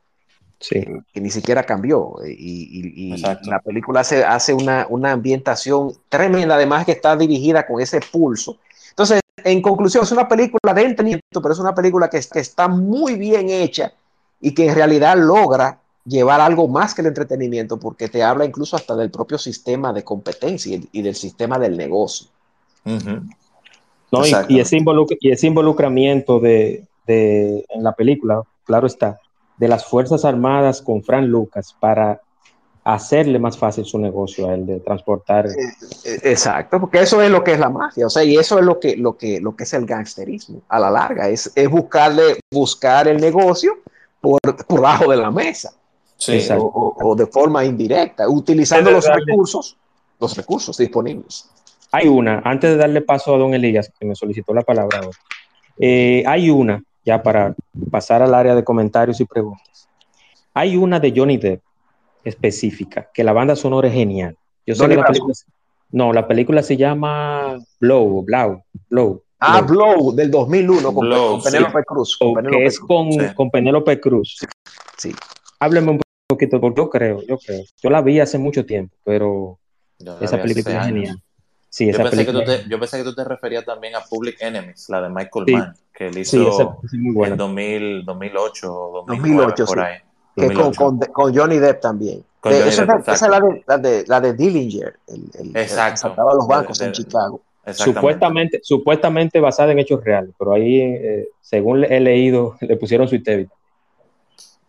Sí. Que ni siquiera cambió. Y, la película hace, hace una, una, ambientación tremenda, además que está dirigida con ese pulso. Entonces, en conclusión, es una película de entretenimiento, pero es una película que, que está muy bien hecha y que en realidad logra llevar algo más que el entretenimiento, porque te habla incluso hasta del propio sistema de competencia y, del sistema del negocio. Y, ese y, ese involucramiento de, en la película, claro está, de las Fuerzas Armadas con Fran Lucas para hacerle más fácil su negocio a él de transportar. Eh, exacto, porque eso es lo que es la mafia, o sea, y eso es lo que, lo que, lo que es el gangsterismo a la larga, es, es buscarle, buscar el negocio por, por bajo de la mesa. O, de forma indirecta, utilizando los recursos, los recursos disponibles. Hay una, antes de darle paso a don Elías, que me solicitó la palabra eh, hay una, ya para pasar al área de comentarios y preguntas. Hay una de Johnny Depp específica, que la banda sonora es genial. Yo sé la película, no, la película se llama Blow, Blow, Blow. Ah, Blow, del 2001, con, Penélope Cruz. que es con, con Penélope Cruz. Sí. Hábleme un poquito, porque yo creo, yo creo. Yo la vi hace mucho tiempo, pero esa película es genial yo, pensé que tú te, yo pensé que tú te referías también a Public Enemies, la de Michael Mann, que él hizo en 2000, 2008 o 2008, por ahí. Que con, con, con, Johnny Depp también. esa, es la de, la de, la de Dillinger, el, el, exacto. que los bancos en Chicago. Supuestamente, supuestamente basada en hechos reales, pero ahí, eh, según he leído, [LAUGHS] le pusieron su esteroide.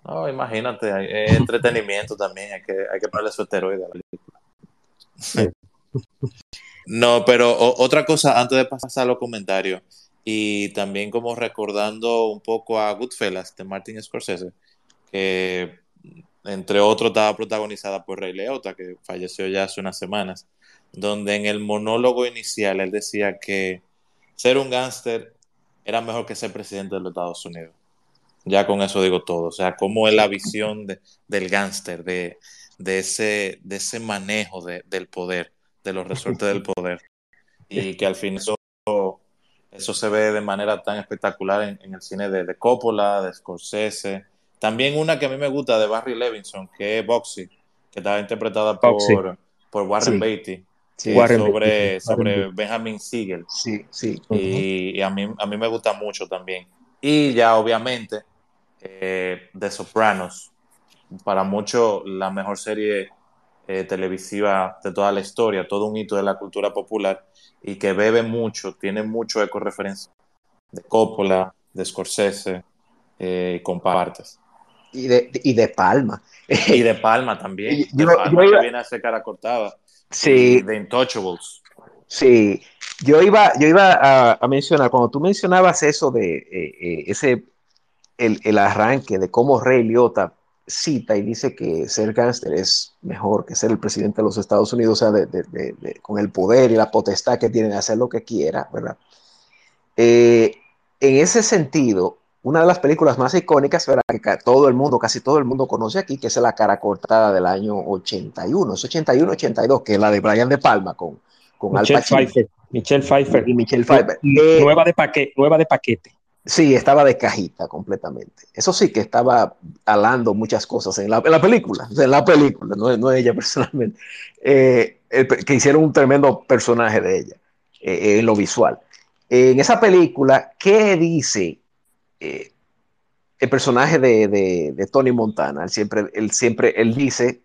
No, imagínate, hay, entretenimiento [LAUGHS] también, hay que, hay que ponerle su esteroide a la película. Sí. [LAUGHS] No, pero otra cosa antes de pasar a los comentarios y también como recordando un poco a Goodfellas de Martin Scorsese, que entre otros estaba protagonizada por Ray Leota, que falleció ya hace unas semanas, donde en el monólogo inicial él decía que ser un gángster era mejor que ser presidente de los Estados Unidos. Ya con eso digo todo, o sea, cómo es la visión del gángster, de, ese, de ese manejo del poder de los resortes del [LAUGHS] poder. Y que al fin eso, eso se ve de manera tan espectacular en, el cine de, de, Coppola, de Scorsese. También una que a mí me gusta de Barry Levinson, que es Boxy, que estaba interpretada por, por Warren Beatty. sobre, sobre Benjamin Siegel. Sí, sí. Y, a, mí, a mí me gusta mucho también. Y ya obviamente, eh, The Sopranos, para mucho la mejor serie eh, televisiva de toda la historia, todo un hito de la cultura popular y que bebe mucho, tiene mucho eco referencia de Coppola, de Scorsese, eh, compartes. Y de, y de Palma. Y de Palma también. de Palma que viene a hacer cara cortada. Sí. De Intouchables. Sí, yo iba, yo iba a, mencionar, cuando tú mencionabas eso de eh, eh, ese, el, el, arranque de cómo Rey Liotta cita y dice que ser gángster es mejor que ser el presidente de los Estados Unidos, o sea, con el poder y la potestad que tiene de hacer lo que quiera, ¿verdad? Eh, en ese sentido, una de las películas más icónicas, ¿verdad? que todo el mundo, casi todo el mundo conoce aquí, que es La cara cortada del año 81, es 81-82, que es la de Brian De Palma con, con Michelle Pfeiffer. Michelle Pfeiffer. Y Michelle Pfeiffer. nueva, de paquete, nueva de paquete. Sí, estaba de cajita completamente. Eso sí que estaba alando muchas cosas en la, película, en la película, no, no ella [LAUGHS] personalmente, eh, que hicieron un tremendo personaje de ella eh, en lo visual. en esa película, ¿qué dice eh, el personaje de, Tony Montana? Él siempre, él siempre, él dice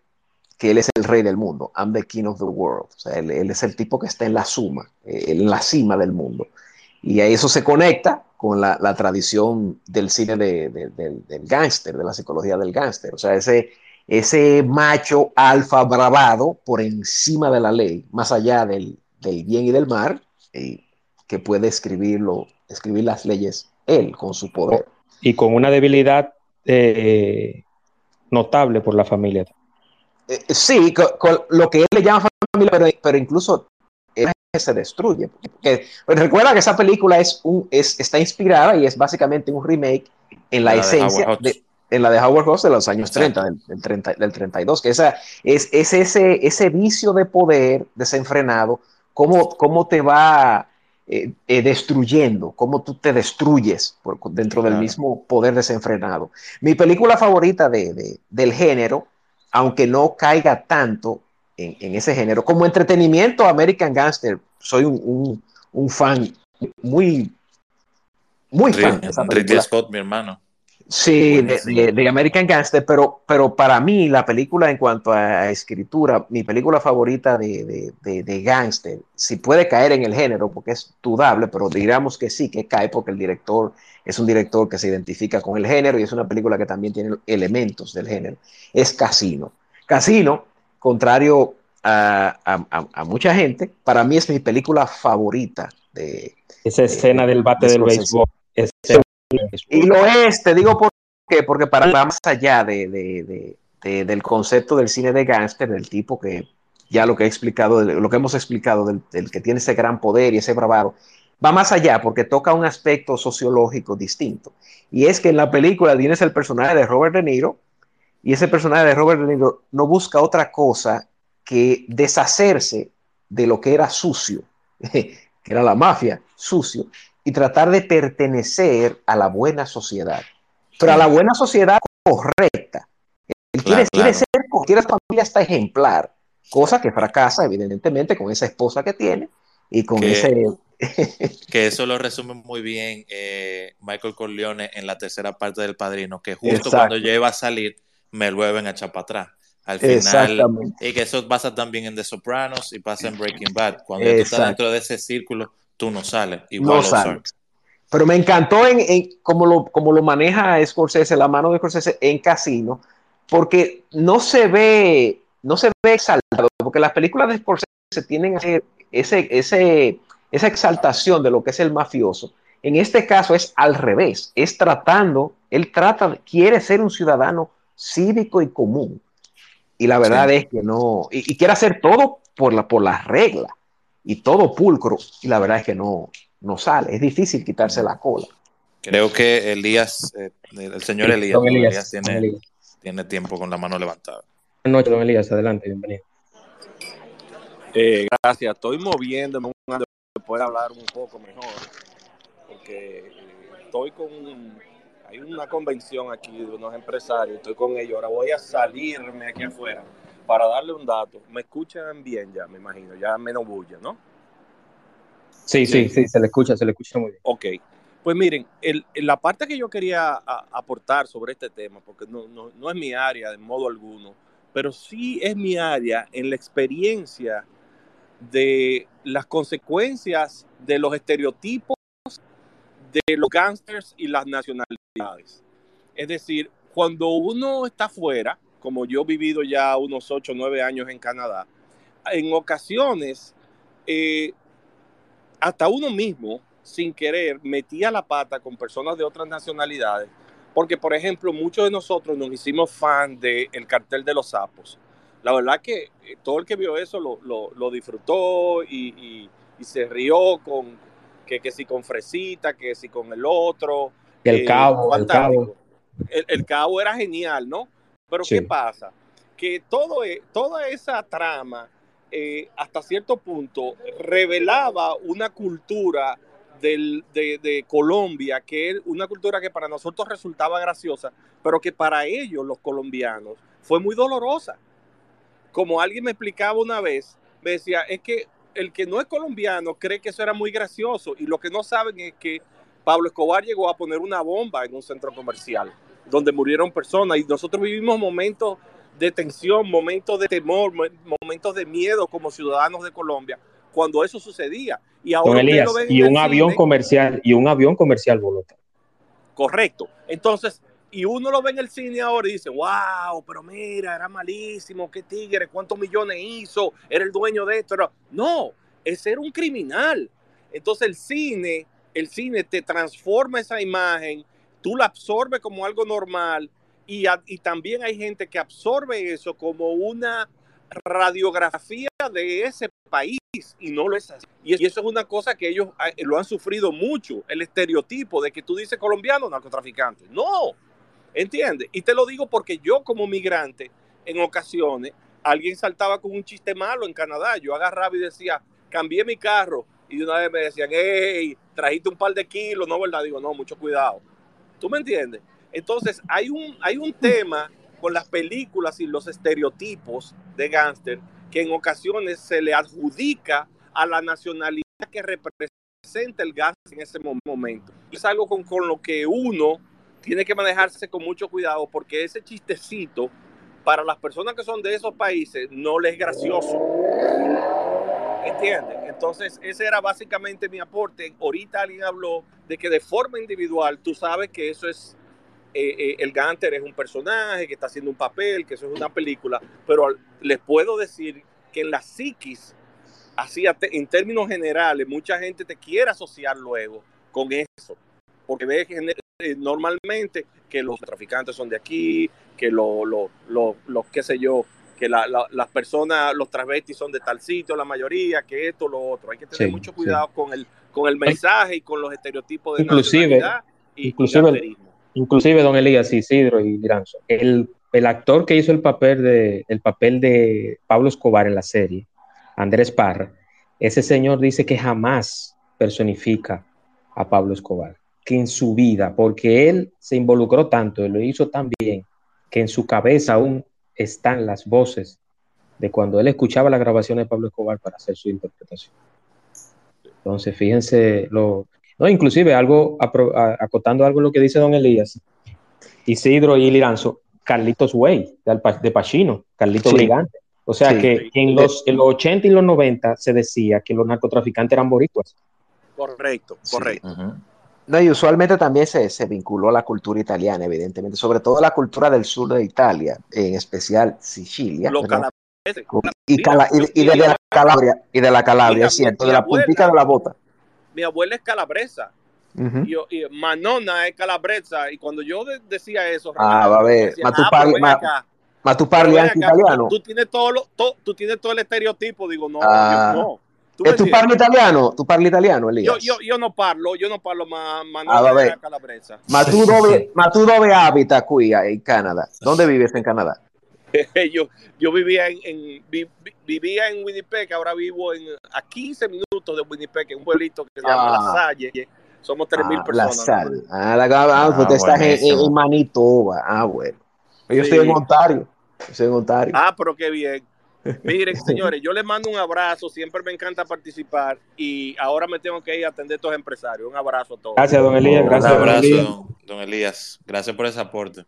que él es el rey del mundo. I'm the king of the world. O sea, él, es el tipo que está en la suma, eh, en la cima del mundo. Y a eso se conecta con la, tradición del cine del gángster, de la psicología del gángster. O sea, ese, ese macho alfa bravado por encima de la ley, más allá del, bien y del mal, y que puede escribirlo, escribir las leyes él con su poder. Y con una debilidad eh, notable por la familia. Eh, sí, con, lo que él le llama familia, pero, incluso se destruye. Porque, pues, recuerda que esa película es un, es, está inspirada y es básicamente un remake en la, esencia de, en la de Howard Hawks de los años 30, del, 30, del 32, que esa, es, es ese, ese vicio de poder desenfrenado, cómo, cómo te va eh, eh, destruyendo, cómo tú te destruyes por, dentro del mismo poder desenfrenado. Mi película favorita de, del género, aunque no caiga tanto en, en, ese género, como entretenimiento, American Gangster, soy un, un, un fan muy, muy fan. De Scott, mi hermano. Sí, de, American Gangster, pero, pero para mí la película en cuanto a, escritura, mi película favorita de, de, Gangster, si puede caer en el género, porque es dudable, pero digamos que sí, que cae porque el director es un director que se identifica con el género y es una película que también tiene elementos del género, es Casino. Casino, contrario a, mucha gente, para mí es mi película favorita de... Esa escena del bate del béisbol. Y lo es, te digo por qué, porque para más allá de, del concepto del cine de gángster, del tipo que ya lo que he explicado, lo que hemos explicado, del, que tiene ese gran poder y ese bravado, va más allá porque toca un aspecto sociológico distinto. Y es que en la película tienes el personaje de Robert De Niro, y ese personaje de Robert De Niro no busca otra cosa que deshacerse de lo que era sucio, [LAUGHS] que era la mafia, sucio, y tratar de pertenecer a la buena sociedad, pero a la buena sociedad correcta. Él quiere, ser, quiere familia hasta ejemplar, cosa que fracasa evidentemente con esa esposa que tiene y con ese... [LAUGHS] que eso lo resume muy bien eh, Michael Corleone en la tercera parte del Padrino, que justo cuando iba a salir me vuelven a echar para atrás. Al final, y que eso pasa también en The Sopranos y pasa en Breaking Bad. Cuando tú estás dentro de ese círculo, tú no sales. Igual no Pero me encantó en, en cómo, lo, como lo maneja Scorsese, la mano de Scorsese en Casino, porque no se ve, no se ve exaltado, porque las películas de Scorsese tienen ese, ese, esa exaltación de lo que es el mafioso. En este caso es al revés, es tratando, él trata, quiere ser un ciudadano cívico y común. Y la verdad es que no, y, quiere hacer todo por, la, por las reglas y todo pulcro, y la verdad es que no, no sale, es difícil quitarse la cola. Creo que Elías, eh, el señor Elías, tiene, tiene, tiempo con la mano levantada. Buenas noches, don Elías, adelante, bienvenido. Eh, gracias, estoy moviéndome un poder hablar un poco mejor, porque estoy con, hay una convención aquí de unos empresarios, estoy con ellos, ahora voy a salirme aquí afuera para darle un dato, me escuchan bien ya, me imagino, ya menos bulla, ¿no? Sí, sí, sí, se le escucha, se le escucha muy bien. Ok. Pues miren, la parte que yo quería aportar sobre este tema, porque no, no, es mi área de modo alguno, pero sí es mi área en la experiencia de las consecuencias de los estereotipos de los gángsters y las nacionalidades. Es decir, cuando uno está fuera, como yo he vivido ya unos 8 o 9 años en Canadá, en ocasiones, eh, hasta uno mismo, sin querer, metía la pata con personas de otras nacionalidades, porque, por ejemplo, muchos de nosotros nos hicimos fan del el cartel de los sapos. La verdad que eh, todo el que vio eso lo, disfrutó y, se rió con que, que si con Fresita, que si con el otro. El cabo, el cabo. el cabo era genial, ¿no? Pero ¿qué pasa? Que todo, e, toda esa trama, eh, hasta cierto punto, revelaba una cultura de, Colombia, que es una cultura que para nosotros resultaba graciosa, pero que para ellos, los colombianos, fue muy dolorosa. Como alguien me explicaba una vez, me decía, es que el que no es colombiano cree que eso era muy gracioso y lo que no saben es que Pablo Escobar llegó a poner una bomba en un centro comercial donde murieron personas y nosotros vivimos momentos de tensión, momentos de temor, momentos de miedo como ciudadanos de Colombia cuando eso sucedía. Y ahora y un avión comercial y un avión comercial voló. Correcto. Entonces, y uno lo ve en el cine ahora y dice, wow, pero mira, era malísimo, qué tigre, cuántos millones hizo, era el dueño de esto. No, es ser un criminal. Entonces el cine, el cine te transforma esa imagen, tú la absorbes como algo normal y, y también hay gente que absorbe eso como una radiografía de ese país y no lo es así. Y eso es una cosa que ellos ah, lo han sufrido mucho, el estereotipo de que tú dices colombiano, narcotraficante. No, ¿entiendes? Y te lo digo porque yo como migrante, en ocasiones, alguien saltaba con un chiste malo en Canadá, yo agarraba y decía, cambié mi carro, y de una vez me decían, hey, trajiste un par de kilos, ¿no, verdad? Digo, no, mucho cuidado. ¿Tú me entiendes? Entonces, hay un, hay un tema con las películas y los estereotipos de gángster que en ocasiones se le adjudica a la nacionalidad que representa el gas en ese momento. Es algo con, con lo que uno tiene que manejarse con mucho cuidado porque ese chistecito para las personas que son de esos países no les es gracioso. ¿Entiendes? Entonces, ese era básicamente mi aporte. Ahorita alguien habló de que de forma individual tú sabes que eso es eh, eh, el Ganter es un personaje que está haciendo un papel, que eso es una película, pero les puedo decir que en la psiquis, así en términos generales, mucha gente te quiere asociar luego con eso, porque ve eh, normalmente que los traficantes son de aquí, que los, lo, lo, qué sé yo, que las personas, los travestis son de tal sitio, la mayoría, que esto, lo otro. Hay que tener mucho cuidado con, el, con el mensaje y con los estereotipos de inclusive, y inclusive, inclusive don Elías Isidro y Granzo, el, el, actor que hizo el papel, de, el papel de Pablo Escobar en la serie, Andrés Parra, ese señor dice que jamás personifica a Pablo Escobar, que en su vida, porque él se involucró tanto y lo hizo tan bien, que en su cabeza aún están las voces de cuando él escuchaba la grabación de Pablo Escobar para hacer su interpretación. Entonces, fíjense lo, no, inclusive algo, acotando algo lo que dice don Elías, Isidro y Liranzo, Carlitos Way, de, Pachino, Carlitos Brigante. O sea que en los, en los 80 y los 90 se decía que los narcotraficantes eran boricuas. Correcto, correcto. No, y usualmente también se, se, vinculó a la cultura italiana, evidentemente, sobre todo la cultura del sur de Italia, en especial Sicilia. y, y, de la Calabria, y de la Calabria, cierto, de la puntita de la bota mi abuela es calabresa. y, y, Manona es calabresa. Y cuando yo decía eso, ah, va a ver, ma tu parli, ah, ma, tu parli anche italiano. Tú, tienes todo lo, tú tienes todo el estereotipo. Digo, no, ah. yo, no. ¿Tú, ¿Tu parli italiano? ¿Tu parli italiano, Elías? Yo, yo, yo no parlo, yo no parlo más Manona ah, calabresa. Ma tu dove, ma tu dove abita qui in? ¿Dónde vives en Canadá? [LAUGHS] yo, yo vivía en, vivía en Winnipeg, ahora vivo en, a 15 minutos de Winnipeg, en un pueblito que se llama La ah. Salle. Somos 3.000 ah, personas. La Salle. Ah, la, ah, pues estás en, Manitoba. Ah, bueno. Yo estoy en Ontario. estoy en Ontario. Ah, pero qué bien. Miren, [LAUGHS] señores, yo les mando un abrazo, siempre me encanta participar y ahora me tengo que ir a atender a estos empresarios. Un abrazo a todos. Gracias, don Elías. Gracias, un abrazo, don Elías. Gracias por ese aporte.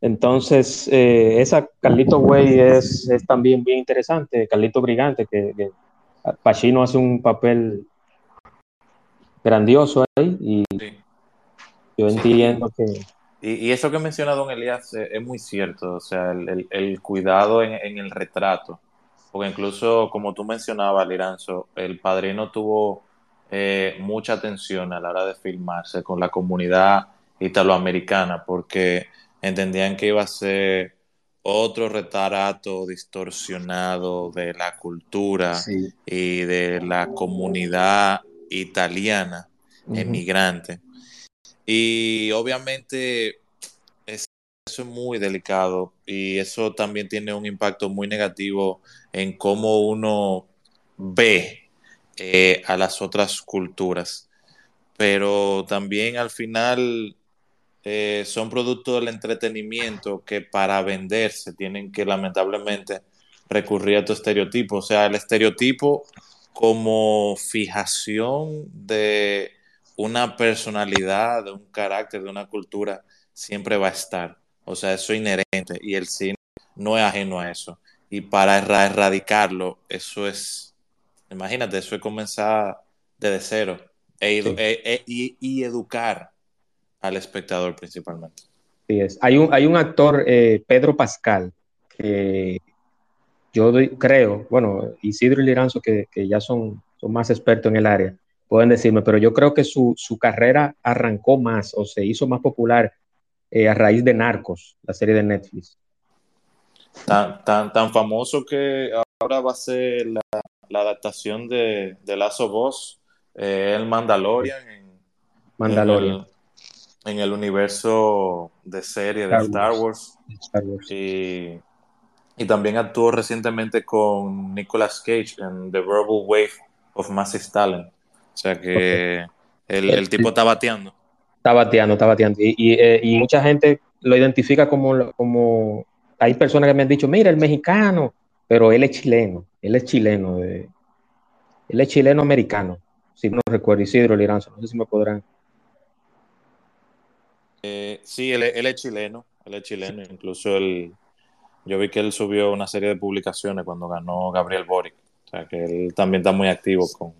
Entonces, eh, esa Carlito Way es, es, también bien interesante, Carlito Brigante, que, que, Pacino hace un papel grandioso ahí y yo entiendo que... Y, eso que menciona don Elías es, muy cierto, o sea, el, el, cuidado en, en, el retrato, porque incluso como tú mencionabas, Liranzo, el padrino tuvo eh, mucha atención a la hora de filmarse con la comunidad italoamericana, porque entendían que iba a ser otro retrato distorsionado de la cultura y de la comunidad italiana emigrante. Y obviamente eso es muy delicado y eso también tiene un impacto muy negativo en cómo uno ve eh, a las otras culturas. Pero también al final eh, son productos del entretenimiento que para venderse tienen que lamentablemente recurrir a tu estereotipo. O sea, el estereotipo como fijación de una personalidad, de un carácter, de una cultura, siempre va a estar. O sea, eso es inherente y el cine no es ajeno a eso. Y para erradicarlo, eso es, imagínate, eso es comenzar desde cero e, e, e, y, educar al espectador principalmente. Sí, es. Hay, un, hay un actor, eh, Pedro Pascal, que yo creo, bueno, Isidro y Liranzo, que, que ya son, son más expertos en el área, pueden decirme, pero yo creo que su, su carrera arrancó más o se hizo más popular eh, a raíz de Narcos, la serie de Netflix. Tan, tan, tan famoso que ahora va a ser la, la adaptación de, de Lazo Boss, eh, el Mandalorian, en, Mandalorian. En, el, universo de serie de Star Wars. Star Wars. Y y también actuó recientemente con Nicolas Cage en The Verbal Wave of Massive Talent. O sea que el, tipo está bateando. Está bateando, está bateando. Y, eh, y, mucha gente lo identifica como, como. Hay personas que me han dicho, mira, el mexicano, pero él es chileno. Él es chileno. él es chileno americano. Si no recuerdo, Isidro Liranzo. No sé si me podrán. Eh, sí, él, él, es chileno. Él es chileno. Incluso él yo vi que él subió una serie de publicaciones cuando ganó Gabriel Boric. O sea, que él también está muy activo con,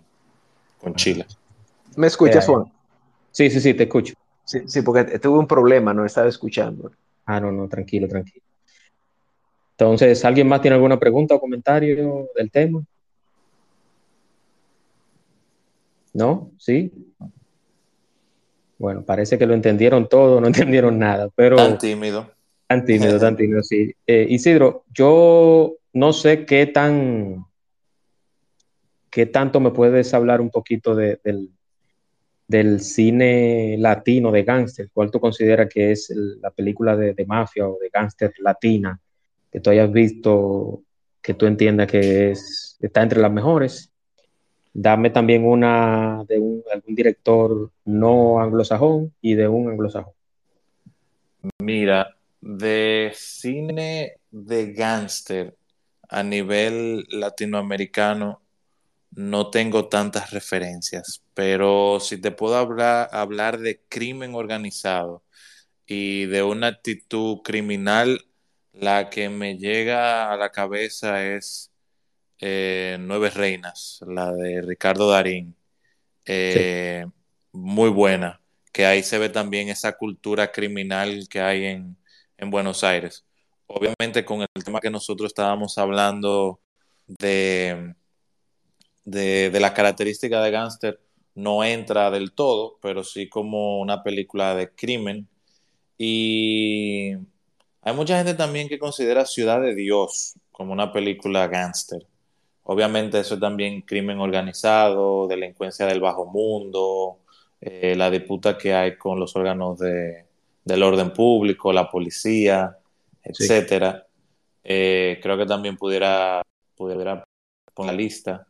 con Chile. ¿Me escuchas, eh, Juan? Sí, sí, sí, te escucho. Sí, sí, porque tuve un problema, no estaba escuchando. Ah, no, no, tranquilo, tranquilo. Entonces, ¿alguien más tiene alguna pregunta o comentario del tema? ¿No? ¿Sí? Bueno, parece que lo entendieron todo, no [LAUGHS] entendieron nada, pero... Tan tímido. Tan tímido, [LAUGHS] tan tímido, sí. Eh, Isidro, yo no sé qué tan, qué tanto me puedes hablar un poquito del, cine latino de gángster, cuál tú consideras que es la película de, mafia o de gángster latina que tú hayas visto, que tú entiendas que es, está entre las mejores. Dame también una de un, algún director no anglosajón y de un anglosajón. Mira, de cine de gángster a nivel latinoamericano no tengo tantas referencias, pero si te puedo hablar, hablar de crimen organizado y de una actitud criminal, la que me llega a la cabeza es eh, Nueve Reinas, la de Ricardo Darín. Eh, muy buena, que ahí se ve también esa cultura criminal que hay en, en Buenos Aires. Obviamente con el tema que nosotros estábamos hablando de, de, de las características de gángster, no entra del todo, pero sí como una película de crimen. Y hay mucha gente también que considera Ciudad de Dios como una película gángster. Obviamente eso es también crimen organizado, delincuencia del bajo mundo, eh, la disputa que hay con los órganos de, del orden público, la policía, etcétera. Eh, creo que también pudiera, pudiera poner la lista.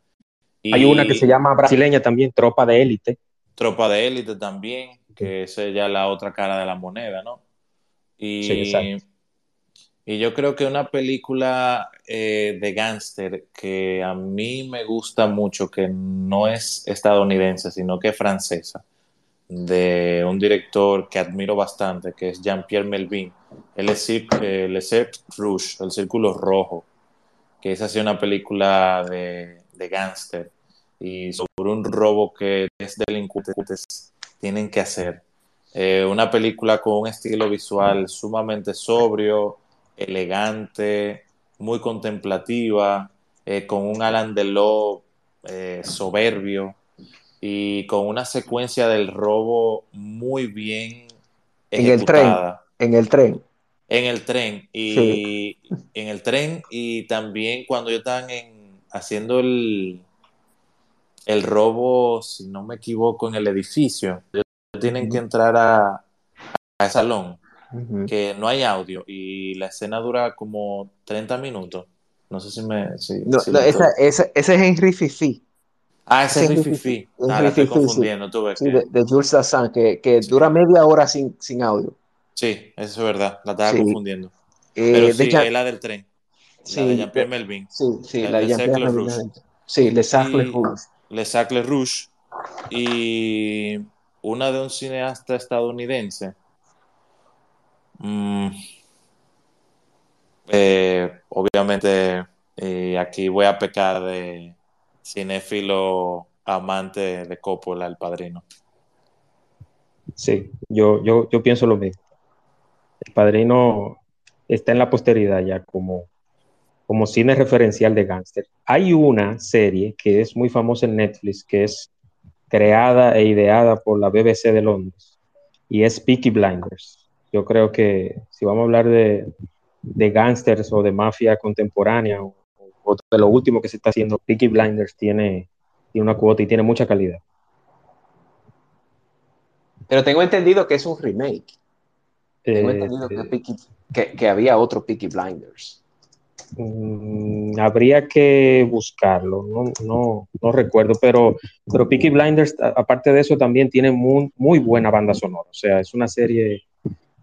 Hay una que se llama brasileña también, Tropa de Élite. Tropa de Élite también, que es ya la otra cara de la moneda, ¿no? Y, y yo creo que una película eh, de gángster que a mí me gusta mucho, que no es estadounidense, sino que es francesa, de un director que admiro bastante, que es Jean-Pierre Melvin, el Le Rouge, El Círculo Rojo, que es así una película de, de gángster y sobre un robo que es delincuentes tienen que hacer. Eh, una película con un estilo visual sumamente sobrio, elegante, muy contemplativa, eh, con un Alan Delon eh, soberbio y con una secuencia del robo muy bien en el tren en el tren. En el tren y en el tren y también cuando ellos están haciendo el el robo si no me equivoco en el edificio ellos tienen que entrar a, a salón que no hay audio y la escena dura como 30 minutos no sé si me no, esa, esa, ese es Henry Fifi Ah, ese es Rififi. Ah, la estoy confundiendo, tú ves. Sí, de, de, Jules Sassan, que, que dura media hora sin, sin audio. Sí, eso es verdad, la estaba confundiendo. Eh, Pero sí, es la del tren. Sí, la de Jean-Pierre Melvin. Sí, sí, la, de Jean-Pierre Melvin. Sí, Le Sacre Rouge. Le Sacre Rouge. Y una de un cineasta estadounidense. Mm, Eh, obviamente, y aquí voy a pecar de cinéfilo amante de Coppola, el padrino. Sí, yo, yo, yo pienso lo mismo. El padrino está en la posteridad ya como, como cine referencial de gángster. Hay una serie que es muy famosa en Netflix, que es creada e ideada por la BBC de Londres, y es Peaky Blinders. Yo creo que si vamos a hablar de, de gángsters o de mafia contemporánea o, de lo último que se está haciendo, Peaky Blinders tiene, tiene una cuota y tiene mucha calidad. Pero tengo entendido que es un remake. tengo eh, entendido que, había otro Peaky Blinders. Mm, habría que buscarlo, no, no, recuerdo, pero, pero Peaky Blinders, aparte de eso, también tiene muy, muy buena banda sonora. O sea, es una serie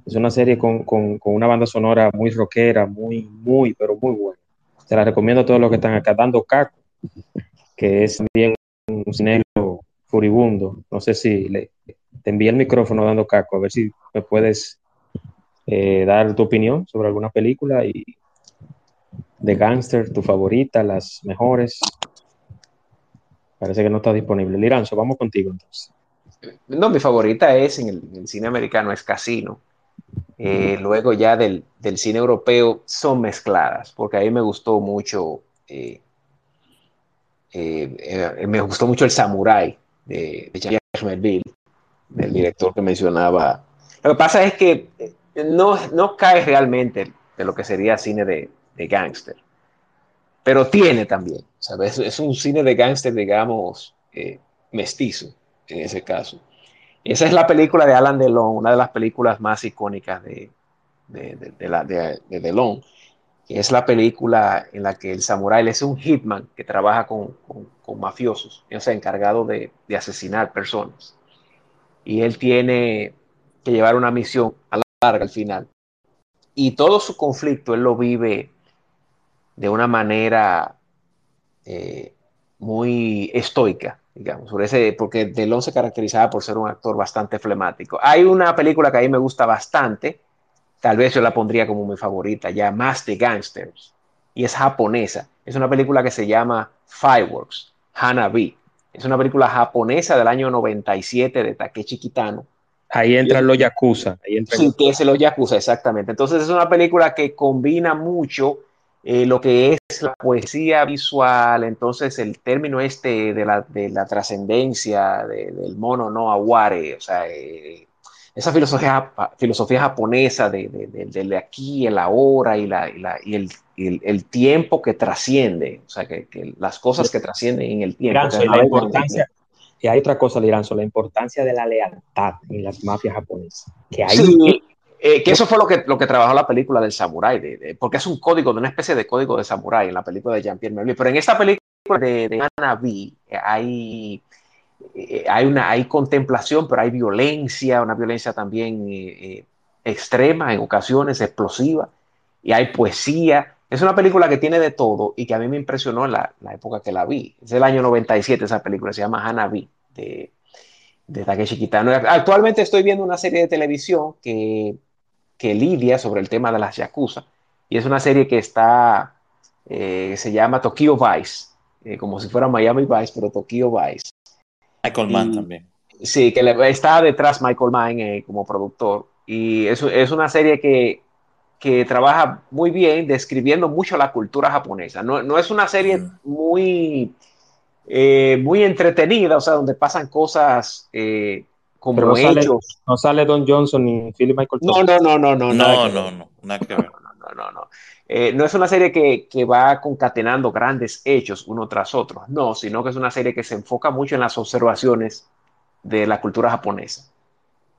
es una serie con, una banda sonora muy rockera, muy, muy, pero muy buena. Se la recomiendo a todos los que están acá. Dando Caco, que es bien un cine furibundo. No sé si le, te envíe el micrófono Dando Caco, a ver si me puedes eh, dar tu opinión sobre alguna película y de gangster, tu favorita, las mejores. Parece que no está disponible. Liranzo, vamos contigo entonces. No, mi favorita es en el cine americano, es Casino. Eh, luego ya del, cine europeo son mezcladas, porque a mí me gustó mucho, eh, eh, me gustó mucho el Samurai de, de del director que mencionaba. Lo que pasa es que no, no cae realmente de lo que sería cine de, de gángster, pero tiene también, ¿sabes? Es un cine de gángster, digamos, mestizo en ese caso. Esa es la película de Alan Delon, una de las películas más icónicas de, de, de, Delon, es la película en la que el samurái es un hitman que trabaja con, con, mafiosos, o sea, encargado de, asesinar personas. Y él tiene que llevar una misión a la larga al final. Y todo su conflicto él lo vive de una manera eh, muy estoica digamos, ese, porque Delon se caracterizaba por ser un actor bastante flemático. Hay una película que a mí me gusta bastante, tal vez yo la pondría como mi favorita, ya más de gangsters, y es japonesa. Es una película que se llama Fireworks, Hanabi. Es una película japonesa del año 97 de Takeshi Kitano. Ahí entran los Yakuza. Ahí sí, que es los Yakuza, exactamente. Entonces es una película que combina mucho eh, lo que es la poesía visual, entonces el término este de la, de la trascendencia del mono no aguare, o sea, eh, esa filosofía, filosofía japonesa de, de, aquí, el ahora y, la, y, la, y el, el, tiempo que trasciende, o sea, que, las cosas que trascienden en el tiempo. y, la importancia, y hay otra cosa, Liranzo, la importancia de la lealtad en las mafias japonesas. Que hay, eh, que eso fue lo que, lo que trabajó la película del samurái, de, porque es un código, de una especie de código de samurái en la película de Jean-Pierre Melville. Pero en esta película de, de Anabi eh, hay, eh, hay, una, hay contemplación, pero hay violencia, una violencia también extrema, en ocasiones explosiva, y hay poesía. Es una película que tiene de todo y que a mí me impresionó en la, la época que la vi. Es del año 97 esa película, se llama Hanabi, de, de Takeshi Kitano. Actualmente estoy viendo una serie de televisión que que lidia sobre el tema de las Yakuza. Y es una serie que está, eh, se llama Tokyo Vice, eh, como si fuera Miami Vice, pero Tokyo Vice. Michael Mann también. Sí, que está detrás Michael Mann eh, como productor. Y es, es una serie que, que, trabaja muy bien describiendo mucho la cultura japonesa. No, no es una serie mm. muy, muy entretenida, o sea, donde pasan cosas como no sale, no sale Don Johnson ni Philip Michael No, no, no, no, no. No, no, no, nada que ver. No, no, no. Eh, no es una serie que, que, va concatenando grandes hechos uno tras otro, no, sino que es una serie que se enfoca mucho en las observaciones de la cultura japonesa.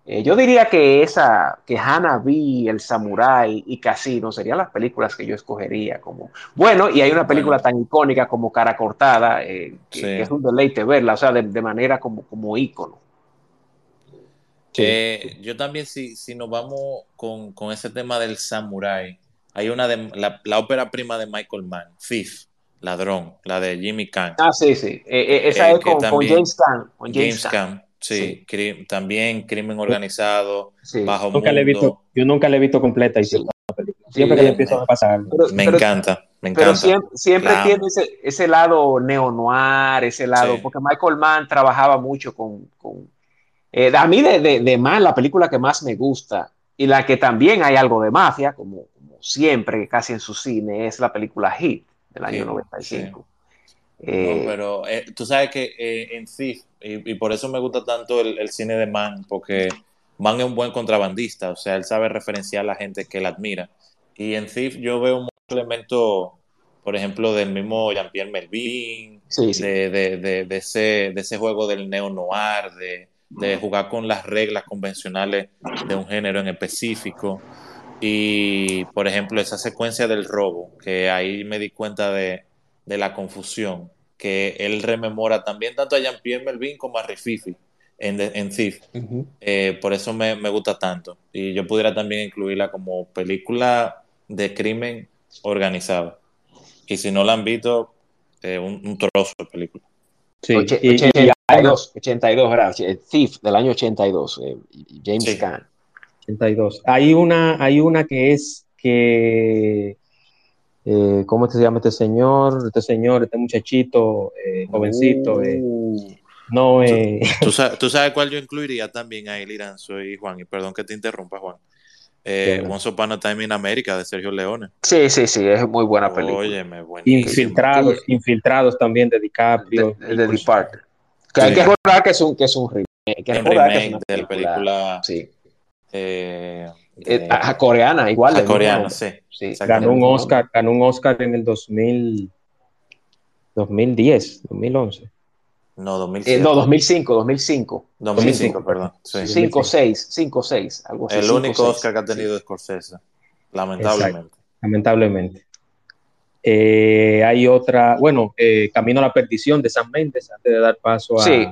Eh, yo diría que esa, que Hanabi, El Samurai y Casino serían las películas que yo escogería como. Bueno, y hay una película tan icónica como Cara Cortada, eh, que, es un deleite verla, o sea, de, de manera como, como ícono. Eh, yo también, si, si nos vamos con, con, ese tema del samurai, hay una de la, la, ópera prima de Michael Mann, Thief, Ladrón, la de Jimmy Kahn. Ah, sí, sí. Eh, eh, esa es con, James Kahn. James, Kahn. Sí, también crimen organizado, bajo nunca mundo. Le he visto, yo nunca la he visto completa y sí. la película. Siempre que le empiezo a pasar. me encanta. Me encanta. Pero siempre, tiene ese, ese, lado neo-noir, ese lado, porque Michael Mann trabajaba mucho con... con eh, a mí de, de, de Mann, la película que más me gusta y la que también hay algo de mafia, como, como siempre, casi en su cine, es la película Hit del año 95. Eh, pero eh, tú sabes que en sí, y, por eso me gusta tanto el, el cine de Mann, porque Mann es un buen contrabandista, o sea, él sabe referenciar a la gente que él admira. Y en Thief yo veo un elemento, por ejemplo, del mismo Jean-Pierre Melvin, De, de, de, ese, de ese juego del neo-noir, de, de jugar con las reglas convencionales de un género en específico. Y, por ejemplo, esa secuencia del robo, que ahí me di cuenta de, de la confusión, que él rememora también tanto a Jean-Pierre Melvin como a Rififi en, en Thief. Eh, por eso me, me, gusta tanto. Y yo pudiera también incluirla como película de crimen organizado. Y si no la han visto, eh, un, trozo de película. Sí, 82, 82, gracias. Thief del año 82, eh, James sí. 82. Hay una, hay una que es que eh, ¿cómo se llama este señor? Este señor, este muchachito, eh, jovencito. Eh, uh. No, eh... ¿Tú, sabes, ¿Tú, sabes, [LAUGHS] cuál yo incluiría también ahí, Irán? Soy Juan, y perdón que te interrumpa, Juan. Eh, Once Upon a Time in America de Sergio Leone. Sí, sí, sí, es muy buena película. Óyeme, infiltrados, infiltrados también de DiCaprio. De, de, de Que hay que recordar que es un, que es un remake. Que es remake de la película. Sí. Eh, de, a, coreana, igual. A coreana, sí. sí. Ganó un Oscar, ganó un Oscar en el 2000, 2010, 2011. No, 2007. Eh, no, 2005, 2005. 2005, perdón. 5, 6, 5, 6, algo así. El cinco, único seis. Oscar que ha tenido sí. Scorsese, lamentablemente. Exacto. Lamentablemente. Eh, hay otra, bueno, eh, Camino a la Perdición de San Méndez, antes de dar paso a... Sí,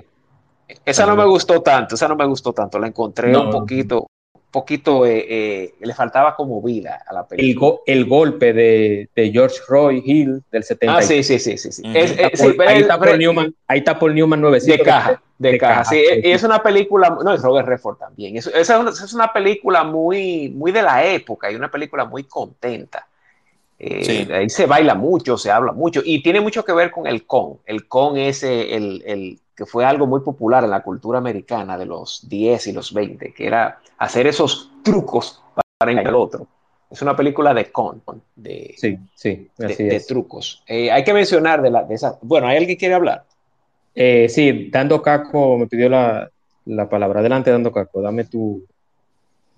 esa no me gustó tanto, esa no me gustó tanto, la encontré no, un poquito, poquito, eh, eh, le faltaba como vida a la película. El, go el golpe de, de, George Roy Hill del 70. Ah, sí, sí, sí, sí. sí. Es, es, sí ahí, está Paul Newman, ahí está Paul Newman nuevecito. De caja, de, de caja, caja, sí. sí. Es una película, no, es Robert Redford también. Es, es, una, es una película muy, muy de la época y una película muy contenta. Eh, sí. Ahí se baila mucho, se habla mucho y tiene mucho que ver con el con. El con es el, el que fue algo muy popular en la cultura americana de los 10 y los 20, que era hacer esos trucos para engañar al otro. Es una película de con, de, sí, sí, de, de trucos. Eh, hay que mencionar de, la, de esa. Bueno, ¿hay alguien que quiere hablar? Eh, sí, Dando Caco me pidió la, la palabra. Adelante, Dando Caco, dame tu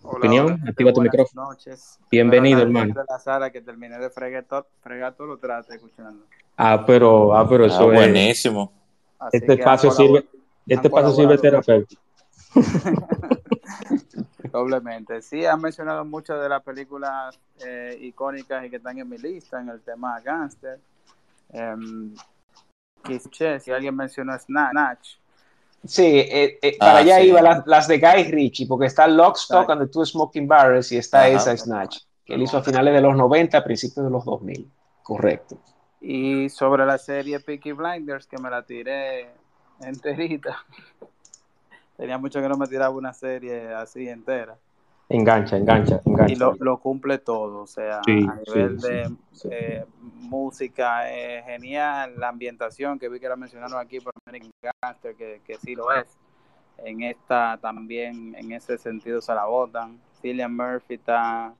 Hola, opinión. Hola, Activa tu micrófono. Noches. Bienvenido, hermano. De la sala que terminé de fregar todo, fregar todo lo trate escuchando. Ah, pero, ah, pero eso ah, es buenísimo. Así este espacio sirve, este espacio sirve terapéutico. [LAUGHS] Doblemente. Sí, han mencionado muchas de las películas eh, icónicas y que están en mi lista en el tema gangster. Um, si alguien mencionó Snatch. Sí, eh, eh, para ah, allá sí. iba las, las, de Guy Ritchie, porque está Lock, Stock and the Two Smoking Barrels y está Ajá. esa Snatch, que él hizo a finales de los 90, principios de los 2000. Correcto. Y sobre la serie Peaky Blinders, que me la tiré enterita. [LAUGHS] Tenía mucho que no me tiraba una serie así entera. Engancha, engancha, engancha. Y lo, lo cumple todo, o sea, sí, a nivel sí, de sí, eh, música es genial, la ambientación que vi que la mencionaron aquí por American Gangster, que, que sí lo es. En esta también, en ese sentido, se la botan. Cillian Murphy está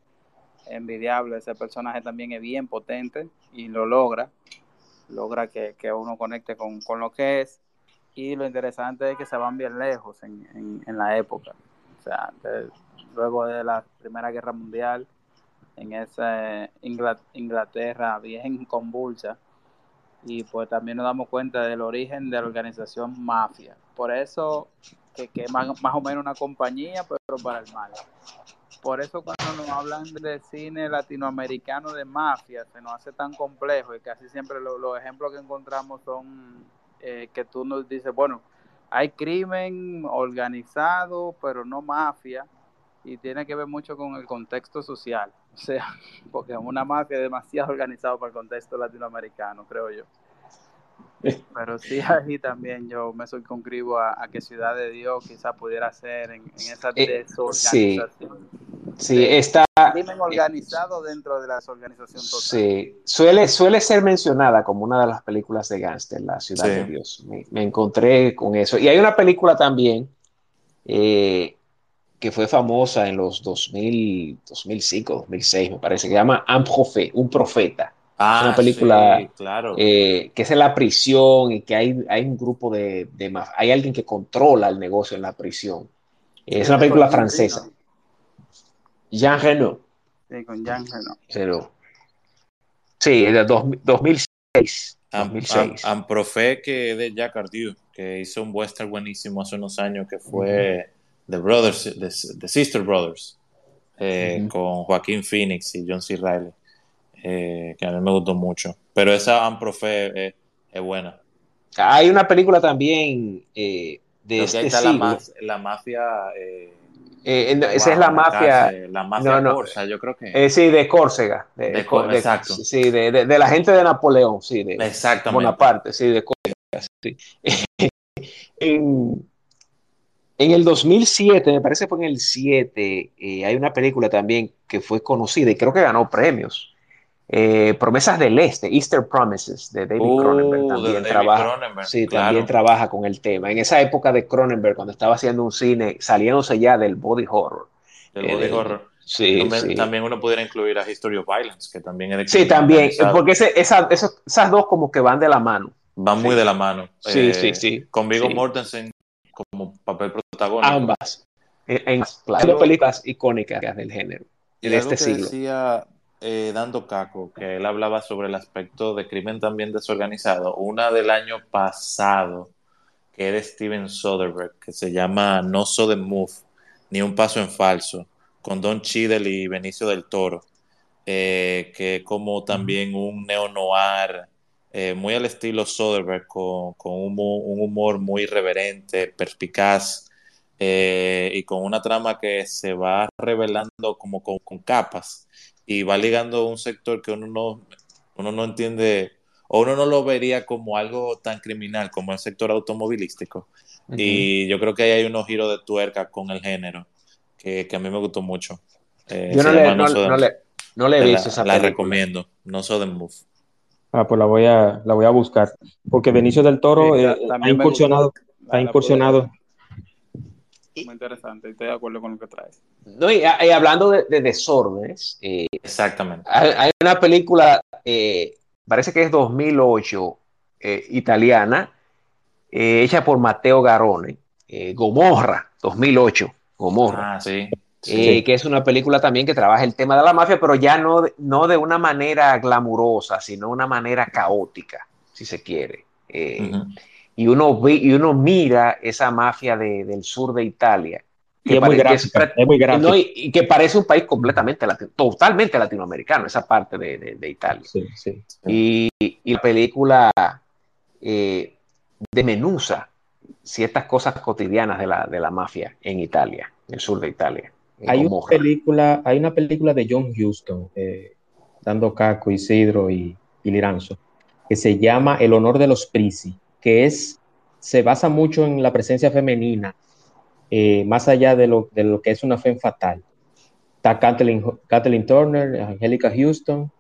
envidiable, ese personaje también es bien potente y lo logra, logra que, que uno conecte con, con, lo que es y lo interesante es que se van bien lejos en, en, en la época, o sea, de, luego de la Primera Guerra Mundial, en esa Inglaterra bien convulsa, y pues también nos damos cuenta del origen de la organización mafia, por eso que, que más, más o menos una compañía, pero para el mal. Por eso cuando nos hablan de cine latinoamericano de mafia se nos hace tan complejo y casi siempre lo, los ejemplos que encontramos son eh, que tú nos dices, bueno, hay crimen organizado, pero no mafia, y tiene que ver mucho con el contexto social, [LAUGHS] o sea, porque una mafia es demasiado organizado para el contexto latinoamericano, creo yo. [LAUGHS] Pero sí, ahí también yo me circunscribo a, a, que Ciudad de Dios quizás pudiera ser en, en esa desorganización. Eh, sí. Sí, está. Crimen organizado dentro de las organizaciones totales. Sí, suele, suele ser mencionada como una de las películas de gángster, La Ciudad de Dios. Me, encontré con eso. Y hay una película también eh, que fue famosa en los 2000, 2005, 2006, me parece, que se llama Un Profé, un profeta. Ah, es una película claro. Eh, que es en la prisión y que hay, hay un grupo de, de, Hay alguien que controla el negocio en la prisión. Es una película francesa. Jean Reno. Sí, con Jean Reno. Pero, sí, de 2006. Am, Profé que de Jacques Ardieu, que hizo un western buenísimo hace unos años que fue The Brothers, The, Sister Brothers, eh, con Joaquín Phoenix y John C. Riley. Eh, que a mí me gustó mucho. Pero esa Amprofe es, es buena. Hay una película también eh, de este La, la, mafia. Eh, eh esa es la mafia. la mafia no, Corsa, yo creo que. sí, de Córcega. De, exacto. Sí, de, de, la gente de Napoleón, sí. De Exactamente. Bonaparte, sí, de Córcega. Sí. [LAUGHS] en, en, el 2007, me parece que fue en el 7, hay una película también que fue conocida y creo que ganó premios eh, Promesas del Este, Easter Promises, de David uh, Cronenberg, también, trabaja, sí, también trabaja con el tema. En esa época de Cronenberg, cuando estaba haciendo un cine, saliéndose ya del body horror. Del body eh, horror. Sí, también, uno pudiera incluir a History of Violence, que también de Sí, también, porque esas dos como que van de la mano. Van muy de la mano. Sí, eh, sí, sí. Con Viggo Mortensen como papel protagónico. Ambas. En, las películas icónicas del género, de este siglo. Decía eh, dando caco, que él hablaba sobre el aspecto de crimen también desorganizado, una del año pasado, que es de Steven Soderbergh, que se llama No So the Move, ni un paso en falso, con Don Cheadle y Benicio del Toro, eh, que como también un neo-noir, eh, muy al estilo Soderbergh, con, un, humor muy irreverente, perspicaz, y con una trama que se va revelando como con capas y va ligando un sector que uno no, uno no entiende o uno no lo vería como algo tan criminal como el sector automovilístico. Y yo creo que ahí hay unos giros de tuerca con el género que, a mí me gustó mucho. Eh, yo no le, no, le, he visto esa La recomiendo, No The Move. Ah, pues la voy a, la voy a buscar. Porque Benicio del Toro eh, ha incursionado, ha incursionado muy interesante, estoy de acuerdo con lo que traes. No, y, hablando de, desórdenes, eh, exactamente. Hay, una película, eh, parece que es 2008, eh, italiana, hecha por Matteo Garone, Gomorra, 2008, Gomorra. Ah, sí. Que es una película también que trabaja el tema de la mafia, pero ya no, no de una manera glamurosa, sino una manera caótica, si se quiere y uno, ve, y uno mira esa mafia del sur de Italia. Que es, muy gráfica, es, muy gráfica. y, que parece un país completamente, totalmente latinoamericano, esa parte de, de, Italia. Sí, sí, y, y, la película eh, demenuza ciertas cosas cotidianas de la, de la mafia en Italia, en el sur de Italia. Hay una, película, hay una película de John Huston, eh, dando Caco, Isidro y, y Liranzo, que se llama El honor de los Prisi que es, se basa mucho en la presencia femenina, eh, más allá de lo, de lo, que es una fe fatal. Está Kathleen, Turner, Angelica Houston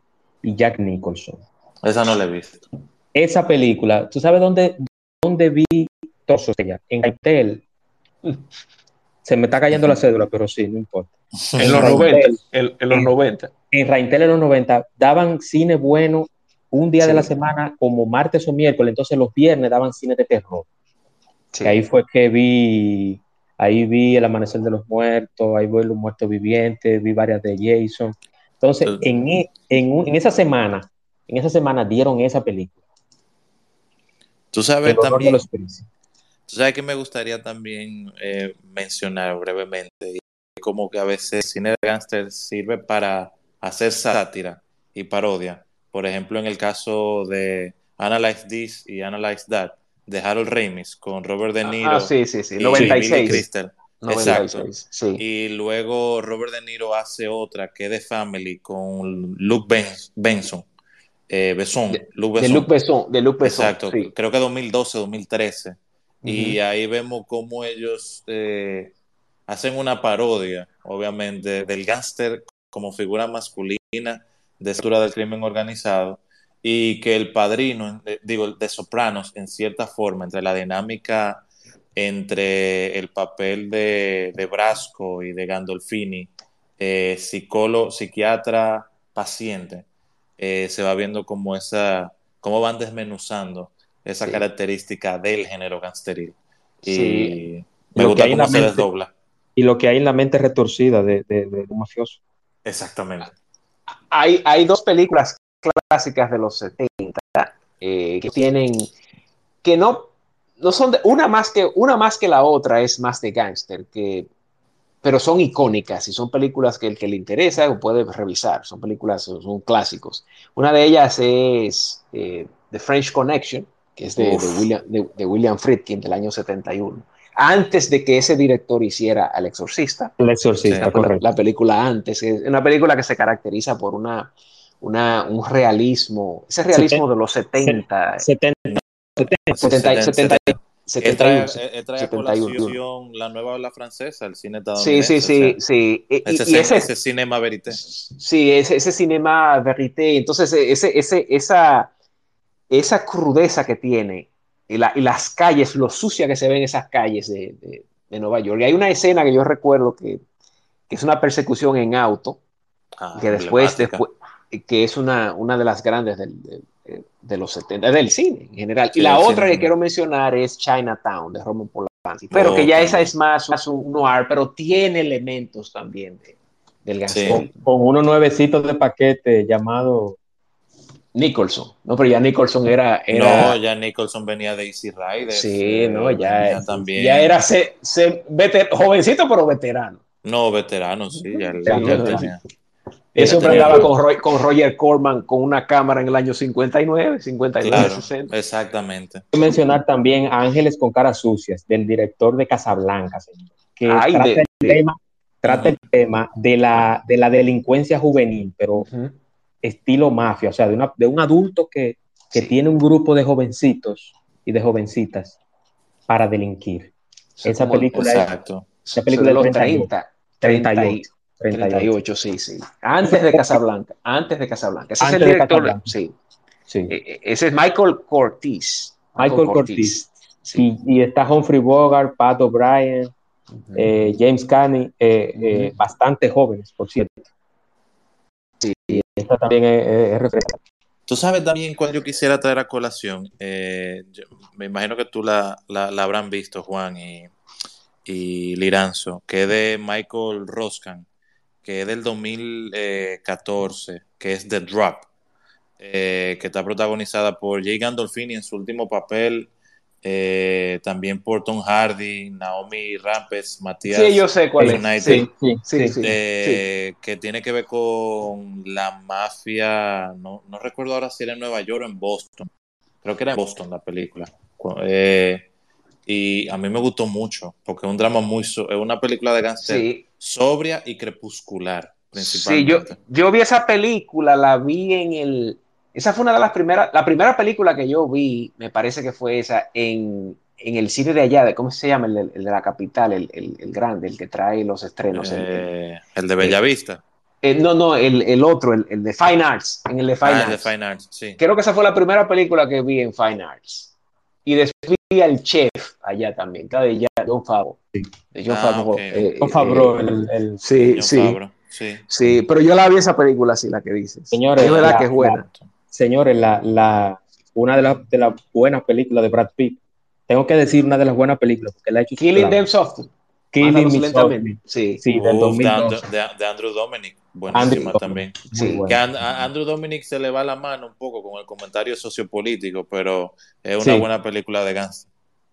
y Jack Nicholson. Esa no la he visto. Esa película, ¿tú sabes dónde, dónde vi Torsos ella? En Raintel. [LAUGHS] Se me está cayendo la cédula, pero sí, no importa. [LAUGHS] En los 90. En, los 90. En Raintel en los 90 daban cine bueno un día de la semana como martes o miércoles, entonces los viernes daban cine de terror. ahí fue que vi, ahí vi El Amanecer de los Muertos, ahí vi Los Muertos Vivientes, vi varias de Jason. Entonces, en, e, en, esa semana, en esa semana dieron esa película. Tú sabes también, sabes que me gustaría también eh, mencionar brevemente, como que a veces el cine de gangster sirve para hacer sátira y parodia por ejemplo, en el caso de Analyze This y Analyze That, de Harold Ramis con Robert De Niro. Ah, sí, sí, sí. 96. Crystal. Exacto. Y luego Robert De Niro hace otra que es de Family con Luke Benson. Eh, Besson, de, Luke Besson. De Luke Besson. Exacto. Creo que 2012, 2013. Y ahí vemos cómo ellos eh, hacen una parodia, obviamente, del gángster como figura masculina de estructura del crimen organizado y que el padrino, eh, digo, de Sopranos, en cierta forma, entre la dinámica entre el papel de, de Brasco y de Gandolfini, eh, psicólogo, psiquiatra, paciente, eh, se va viendo como esa, cómo van desmenuzando esa característica del género gangsteril. Y me gusta cómo se desdobla. Y lo que hay en la mente retorcida de, un mafioso. Exactamente. Hay, hay dos películas clásicas de los 70 eh, que tienen, que no, no son de, una más que, una más que la otra es más de gángster, que pero son icónicas y son películas que el que le interesa puede revisar, son películas, son clásicos. Una de ellas es eh, The French Connection, que es de, William, de, William, Friedkin del año 71, antes de que ese director hiciera El Exorcista. El Exorcista, correcto. La, película antes, es una película que se caracteriza por una, una un realismo, ese realismo de los 70. 70. 70, 70 71, trae, la nueva ola francesa, el cine estadounidense. Sí, sí, sí. ese, ese, cinema verité. Sí, ese, ese cinema verité. Entonces, ese, ese, esa, esa crudeza que tiene y, la, y, las calles, lo sucia que se ven esas calles de, de, de, Nueva York. Y hay una escena que yo recuerdo que, que es una persecución en auto, ah, que después, después, que es una, una de las grandes del, de los 70, del cine en general. y la otra que quiero mencionar es Chinatown, de Roman Polanski, pero que ya esa es más, un noir, pero tiene elementos también de, del Con, con, unos nuevecitos de paquete llamado Nicholson. No, pero ya Nicholson era, era... No, ya Nicholson venía de Easy Rider. Sí, no, ya, también. ya era se, se, jovencito, pero veterano. No, veterano, sí, ya, ya tenía. Eso andaba con, con, Roger Corman con una cámara en el año 59, 59, 60. Exactamente. Quiero mencionar también Ángeles con caras sucias, del director de Casablanca, señor, que trata, el, tema, trata el tema de la, de la delincuencia juvenil, pero estilo mafia, o sea, de, una, de un adulto que, que tiene un grupo de jovencitos y de jovencitas para delinquir. esa película exacto. esa película de los 30, 38. 38, sí, sí. Antes de Casablanca, antes de Casablanca. Ese es el director, sí. sí. E, e, ese es Michael Cortis. Michael, Cortis. Y, está Humphrey Bogart, Pat O'Brien, eh, James Canney, eh, eh, bastante jóvenes, por cierto. Sí. Esta también es, es Tú sabes también cuál yo quisiera traer a colación. me imagino que tú la, la, habrán visto, Juan y, y Liranzo, que es de Michael Roscan que es del 2014, que es The Drop, eh, que está protagonizada por Jay Gandolfini en su último papel, eh, también por Tom Hardy, Naomi Rampes, Matías. Sí, yo sé cuál es. Sí, eh, que tiene que ver con la mafia, no, no recuerdo ahora si era en Nueva York o en Boston. Creo que era en Boston la película. y a mí me gustó mucho, porque es un drama muy... es una película de gangster sobria y crepuscular, principalmente. Sí, yo, yo vi esa película, la vi en el... Esa fue una de las primeras, la primera película que yo vi, me parece que fue esa, en, en el cine de allá, de, ¿cómo se llama? El, de la capital, el, el, grande, el que trae los estrenos. el, eh, de Bellavista. Eh, no, no, el, otro, el, de Fine Arts, en el de Fine, ah, Arts. de Fine Arts. Sí. Creo que esa fue la primera película que vi en Fine Arts. Y después vi al chef allá también, cada de John Favreau. De John ah, Favreau. Eh, John Favreau, el, el, sí, sí, sí. Sí, pero yo la vi esa película así, la que dices. Señores, es verdad que es buena. Señores, la, la, una de, las de las buenas películas de Brad Pitt, tengo que decir una de las buenas películas, porque la he hecho Killing Them Softly. Killing Me Softly. Sí, sí del 2002. De, de, Andrew Dominic. Buenísima también. Que a, Andrew Dominic se le va la mano un poco con el comentario sociopolítico, pero es una buena película de Gans.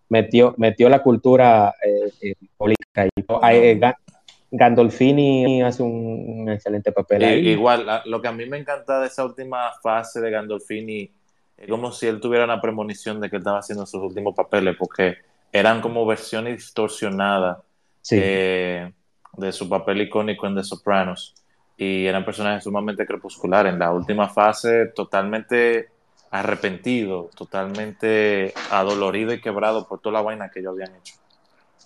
Metió, metió la cultura eh, eh política. Y, eh, Gandolfini hace un, excelente papel. ahí. Igual, lo que a mí me encanta de esa última fase de Gandolfini es como si él tuviera una premonición de que estaba haciendo sus últimos papeles, porque eran como versiones distorsionadas eh, de su papel icónico en The Sopranos y eran personajes sumamente crepusculares. En la última fase, totalmente arrepentido, totalmente adolorido y quebrado por toda la vaina que ellos habían hecho.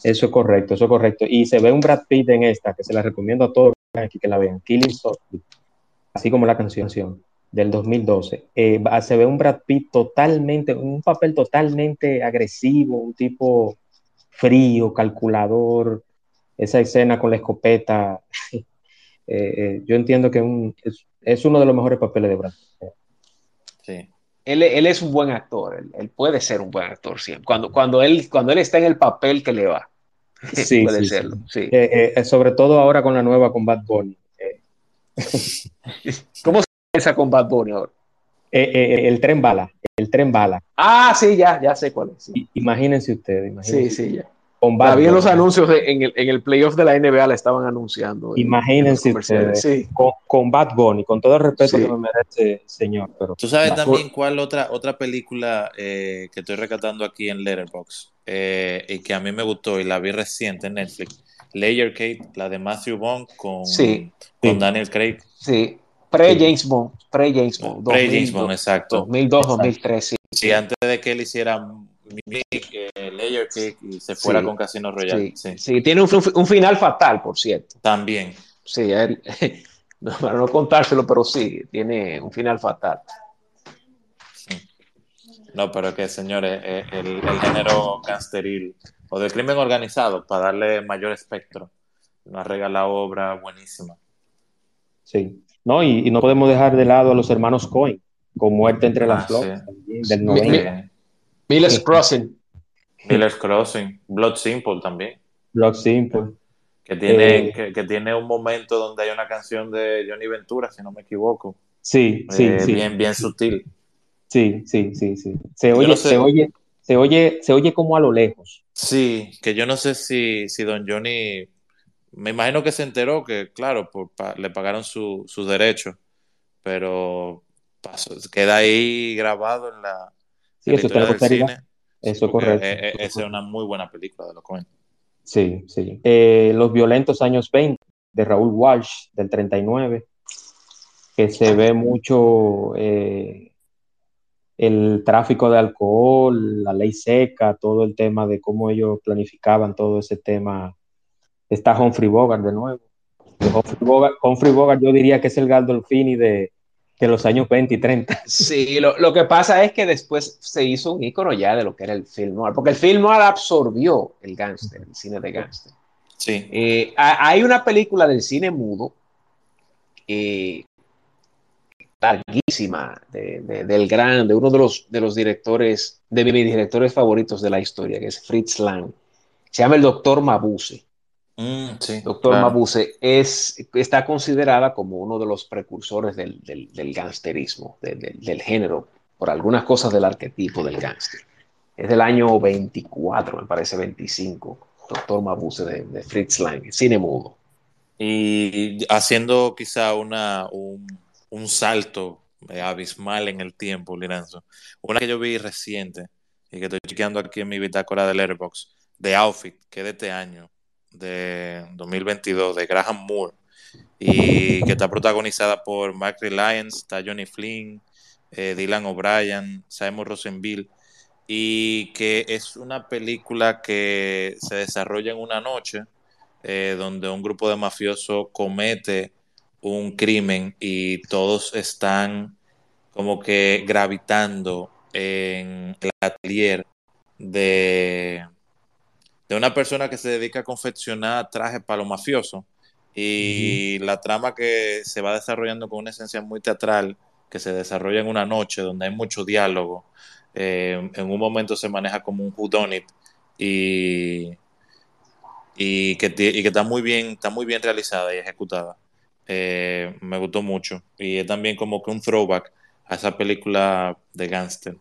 Eso es correcto, eso es correcto. Y se ve un Brad Pitt en esta, que se la recomiendo a todos aquí que la vean, Killing Softly, así como la canción del 2012. Eh, se ve un Brad Pitt totalmente, un papel totalmente agresivo, un tipo frío, calculador, esa escena con la escopeta. [LAUGHS] Eh, eh, yo entiendo que es, uno de los mejores papeles de Brad Pitt. Sí. Él, es un buen actor, él, puede ser un buen actor siempre. Cuando, cuando, él, cuando él está en el papel que le va. Sí, puede serlo. Sí. sobre todo ahora con la nueva con Bad Bunny. [LAUGHS] ¿Cómo se piensa con Bad Bunny ahora? el tren bala, el tren bala. Ah, sí, ya, ya sé cuál es. Imagínense ustedes. Imagínense sí, sí, ya. Había los anuncios en, el, en el playoff de la NBA la estaban anunciando. Imagínense ustedes, con, Bad Bunny, con todo el respeto que me merece, señor. Pero Tú sabes también cuál otra, otra película eh, que estoy recatando aquí en Letterboxd eh, y que a mí me gustó y la vi reciente en Netflix. Layer Cake, la de Matthew Bond con, con Daniel Craig. Sí, pre-James Bond. Pre-James Bond. Pre-James Bond, exacto. 2002, 2003, sí. antes de que él hiciera Mimic, Layer Cake y se fuera con Casino Royale. Sí, tiene un, final fatal, por cierto. También. Sí, [LAUGHS] para no contárselo, pero sí, tiene un final fatal. No, pero que, señores, eh, el, género gangsteril o del crimen organizado, para darle mayor espectro, nos regala obra buenísima. Sí, no, y, no podemos dejar de lado a los hermanos Cohen, con Muerte entre las ah, flores, del 90. Miller's Crossing. Miller's Crossing. Blood Simple también. Blood Simple. Que tiene, eh, que, tiene un momento donde hay una canción de Johnny Ventura, si no me equivoco. Sí, sí, eh, sí. Bien, bien sutil. Sí, sí, sí, sí. Se oye, se oye, se oye, se oye como a lo lejos. Sí, que yo no sé si, si Don Johnny, me imagino que se enteró que, claro, le pagaron su, sus derechos, pero queda ahí grabado en la, Sí, eso está. Eso es correcto. Esa es una muy buena película de los Coen. Sí, sí. Eh, los violentos años 20 de Raúl Walsh del 39, que se ve mucho eh, el tráfico de alcohol, la ley seca, todo el tema de cómo ellos planificaban todo ese tema. Está Humphrey Bogart de nuevo. Humphrey Bogart, yo diría que es el Galdolfini de, de los años 20 y 30. Sí, lo, que pasa es que después se hizo un icono ya de lo que era el film noir, porque el film noir absorbió el gángster, el cine de gángster. Sí. Eh, hay una película del cine mudo eh, larguísima del gran, de uno de los, de los directores, de mis directores favoritos de la historia, que es Fritz Lang. Se llama El Doctor Mabuse. Mm, Doctor Mabuse es, está considerada como uno de los precursores del, del, gangsterismo, del género, por algunas cosas del arquetipo del gángster. Es del año 24, me parece 25, Doctor Mabuse de, Fritz Lang, cine mudo. Y haciendo quizá una, un, un salto abismal en el tiempo, Liranzo. Una que yo vi reciente y que estoy chequeando aquí en mi bitácora del Airbox, de Outfit, que es de este año, de 2022 de Graham Moore y que está protagonizada por Mark Lyons, está Johnny Flynn, eh, Dylan O'Brien, Simon Rosenville y que es una película que se desarrolla en una noche eh, donde un grupo de mafiosos comete un crimen y todos están como que gravitando en el atelier de, de una persona que se dedica a confeccionar trajes para los mafiosos. Y la trama que se va desarrollando con una esencia muy teatral, que se desarrolla en una noche donde hay mucho diálogo. Eh, en un momento se maneja como un whodunit y, y, que, y que está muy bien, está muy bien realizada y ejecutada. Eh, me gustó mucho. Y es también como que un throwback a esa película de gangster.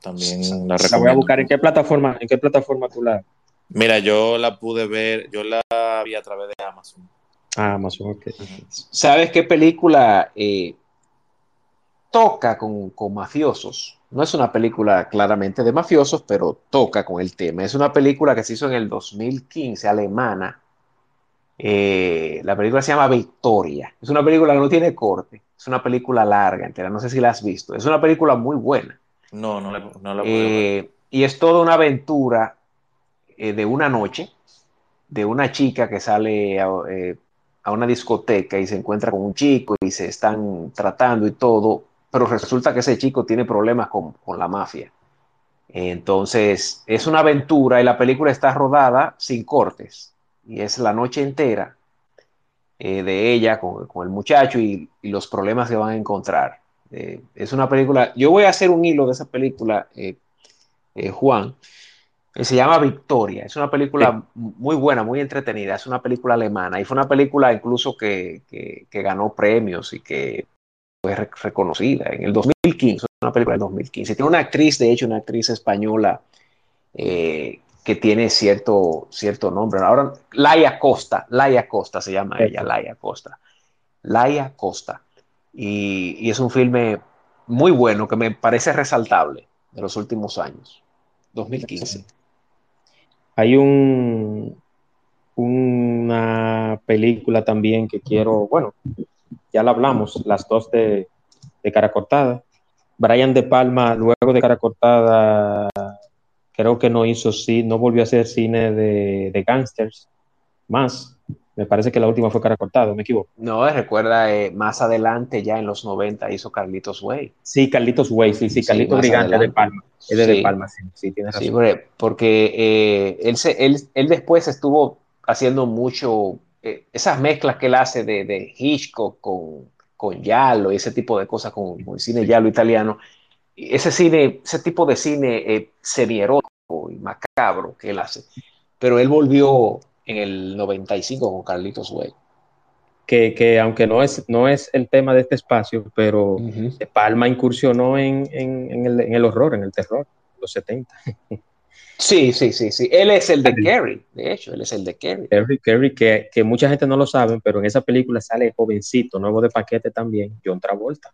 También la. La voy a buscar. ¿En qué plataforma, en qué plataforma tú la, Mira, yo la pude ver, yo la vi a través de Amazon. Ah, Amazon, ok. ¿Sabes qué película eh, toca con, mafiosos? No es una película claramente de mafiosos, pero toca con el tema. Es una película que se hizo en el 2015, alemana. Eh, la película se llama Victoria. Es una película que no tiene corte. Es una película larga entera. No sé si la has visto. Es una película muy buena. No, no la, no eh, Y es toda una aventura eh, de una noche de una chica que sale eh, a, una discoteca y se encuentra con un chico y se están tratando y todo, pero resulta que ese chico tiene problemas con, la mafia. Entonces, es una aventura y la película está rodada sin cortes y es la noche entera eh, de ella con, el muchacho y, los problemas que van a encontrar. Eh, es una película, yo voy a hacer un hilo de esa película, Juan, se llama Victoria. Es una película muy buena, muy entretenida. Es una película alemana y fue una película incluso que, ganó premios y que fue reconocida en el 2015. Una película del 2015. Tiene una actriz, de hecho, una actriz española eh, que tiene cierto, cierto nombre. Ahora, Laia Costa. Laia Costa se llama ella, Laia Costa. Laia Costa. Y, y es un filme muy bueno que me parece resaltable de los últimos años. 2015. Hay un, una película también que quiero, bueno, ya la hablamos, las dos de, de cara cortada. Brian De Palma, luego de cara cortada, creo que no hizo, sí, no volvió a hacer cine de, de gangsters más. Me parece que la última fue cara cortada, ¿me equivoco? No, recuerda, eh, más adelante, ya en los 90, hizo Carlitos Way. Sí, Carlitos Way, sí, sí, Carlitos Brigante de Palma. Es de, de Palma, sí, sí, tienes razón. Sí, porque eh, él, se, él, él, después estuvo haciendo mucho, eh, esas mezclas que él hace de, de Hitchcock con, con Yalo y ese tipo de cosas, con, el cine Yalo italiano. Ese cine, ese tipo de cine eh, y macabro que él hace. Pero él volvió en el 95 con Carlitos Way. Que, que, aunque no es, no es el tema de este espacio, pero Palma incursionó en, en, el, en, el, horror, en el terror, los 70. [LAUGHS] Sí, sí, sí, sí. Él es el de Kerry, de hecho, él es el de Kerry. Kerry, Kerry que, que, mucha gente no lo sabe, pero en esa película sale jovencito, nuevo de paquete también, John Travolta.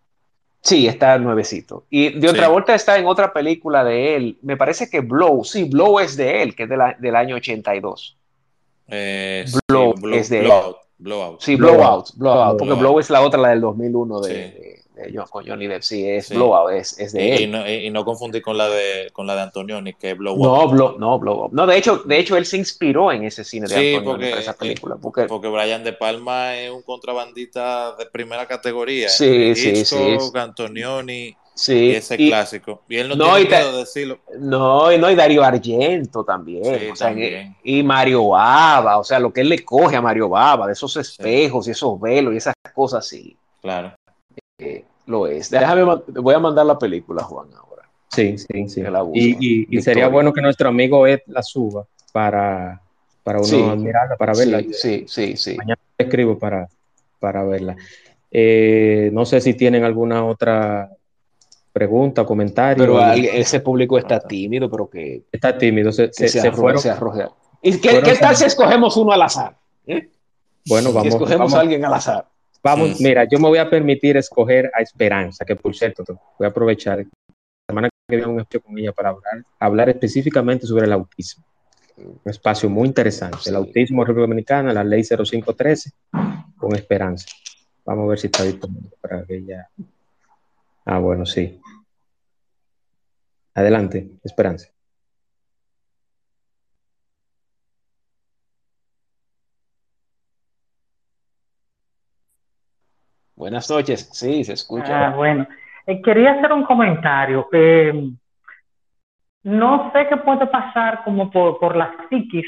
Sí, está nuevecito. Y John Travolta está en otra película de él, me parece que Blow, sí, Blow es de él, que es de la, del año 82. Eh, blow, es de blowout, Sí, blowout, blowout, porque blow es la otra, la del 2001 de, de, de con Johnny Depp. Sí, es blowout, es, es de y, él. Y no, y no confundir con la de con la de Antonioni, que es blowout. No, blow, no, blowout. No, de hecho, de hecho, él se inspiró en ese cine de sí, Antonioni porque, para esa película. Porque, porque Brian De Palma es un contrabandista de primera categoría. Sí, sí, sí. Antonioni. Sí, y ese clásico. Y él no, no tiene miedo de decirlo. No, y no, y Darío Argento también. Sí, o sea, también. Y, y, Mario Baba, o sea, lo que él le coge a Mario Baba, de esos espejos sí. y esos velos y esas cosas así. Claro. Eh, lo es. Déjame, voy a mandar la película, Juan, ahora. Sí, sí, sí. La y, y, y sería bueno que nuestro amigo Ed la suba para, para uno sí, mirarla, para verla. Sí, sí, sí. sí. Mañana te escribo para, para verla. Eh, no sé si tienen alguna otra pregunta, comentario. Pero alguien, ese público está tímido, pero que. Está tímido, se, se, se, fueron. Se arroja. ¿Y qué, ¿qué tal si escogemos uno al azar? ¿Eh? Bueno, vamos. Si escogemos vamos, a alguien al azar. Vamos, mira, yo me voy a permitir escoger a Esperanza, que por cierto, voy a aprovechar la semana que viene un espacio con ella para hablar, hablar específicamente sobre el autismo. Un espacio muy interesante. Sí. El autismo en República Dominicana, la ley 0513, con Esperanza. Vamos a ver si está disponible para que ella. Ah, bueno, sí. Adelante, Esperanza. Buenas noches, sí, se escucha. Ah, bueno, eh, quería hacer un comentario. Eh, no sé qué puede pasar como por, por la psiquis.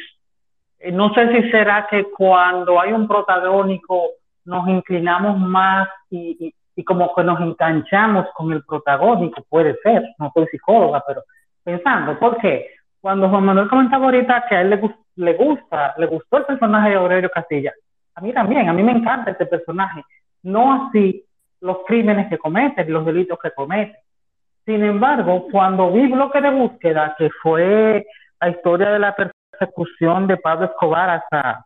Eh, no sé si será que cuando hay un protagónico nos inclinamos más y, y, y, como que nos enganchamos con el protagónico, puede ser, no soy psicóloga, pero pensando, ¿por qué? Cuando Juan Manuel comentaba ahorita que a él le, le gusta, le gustó el personaje de Aurelio Castilla, a mí también, a mí me encanta este personaje, no así los crímenes que cometen, los delitos que cometen. Sin embargo, cuando vi Bloque de Búsqueda, que fue la historia de la persecución de Pablo Escobar hasta,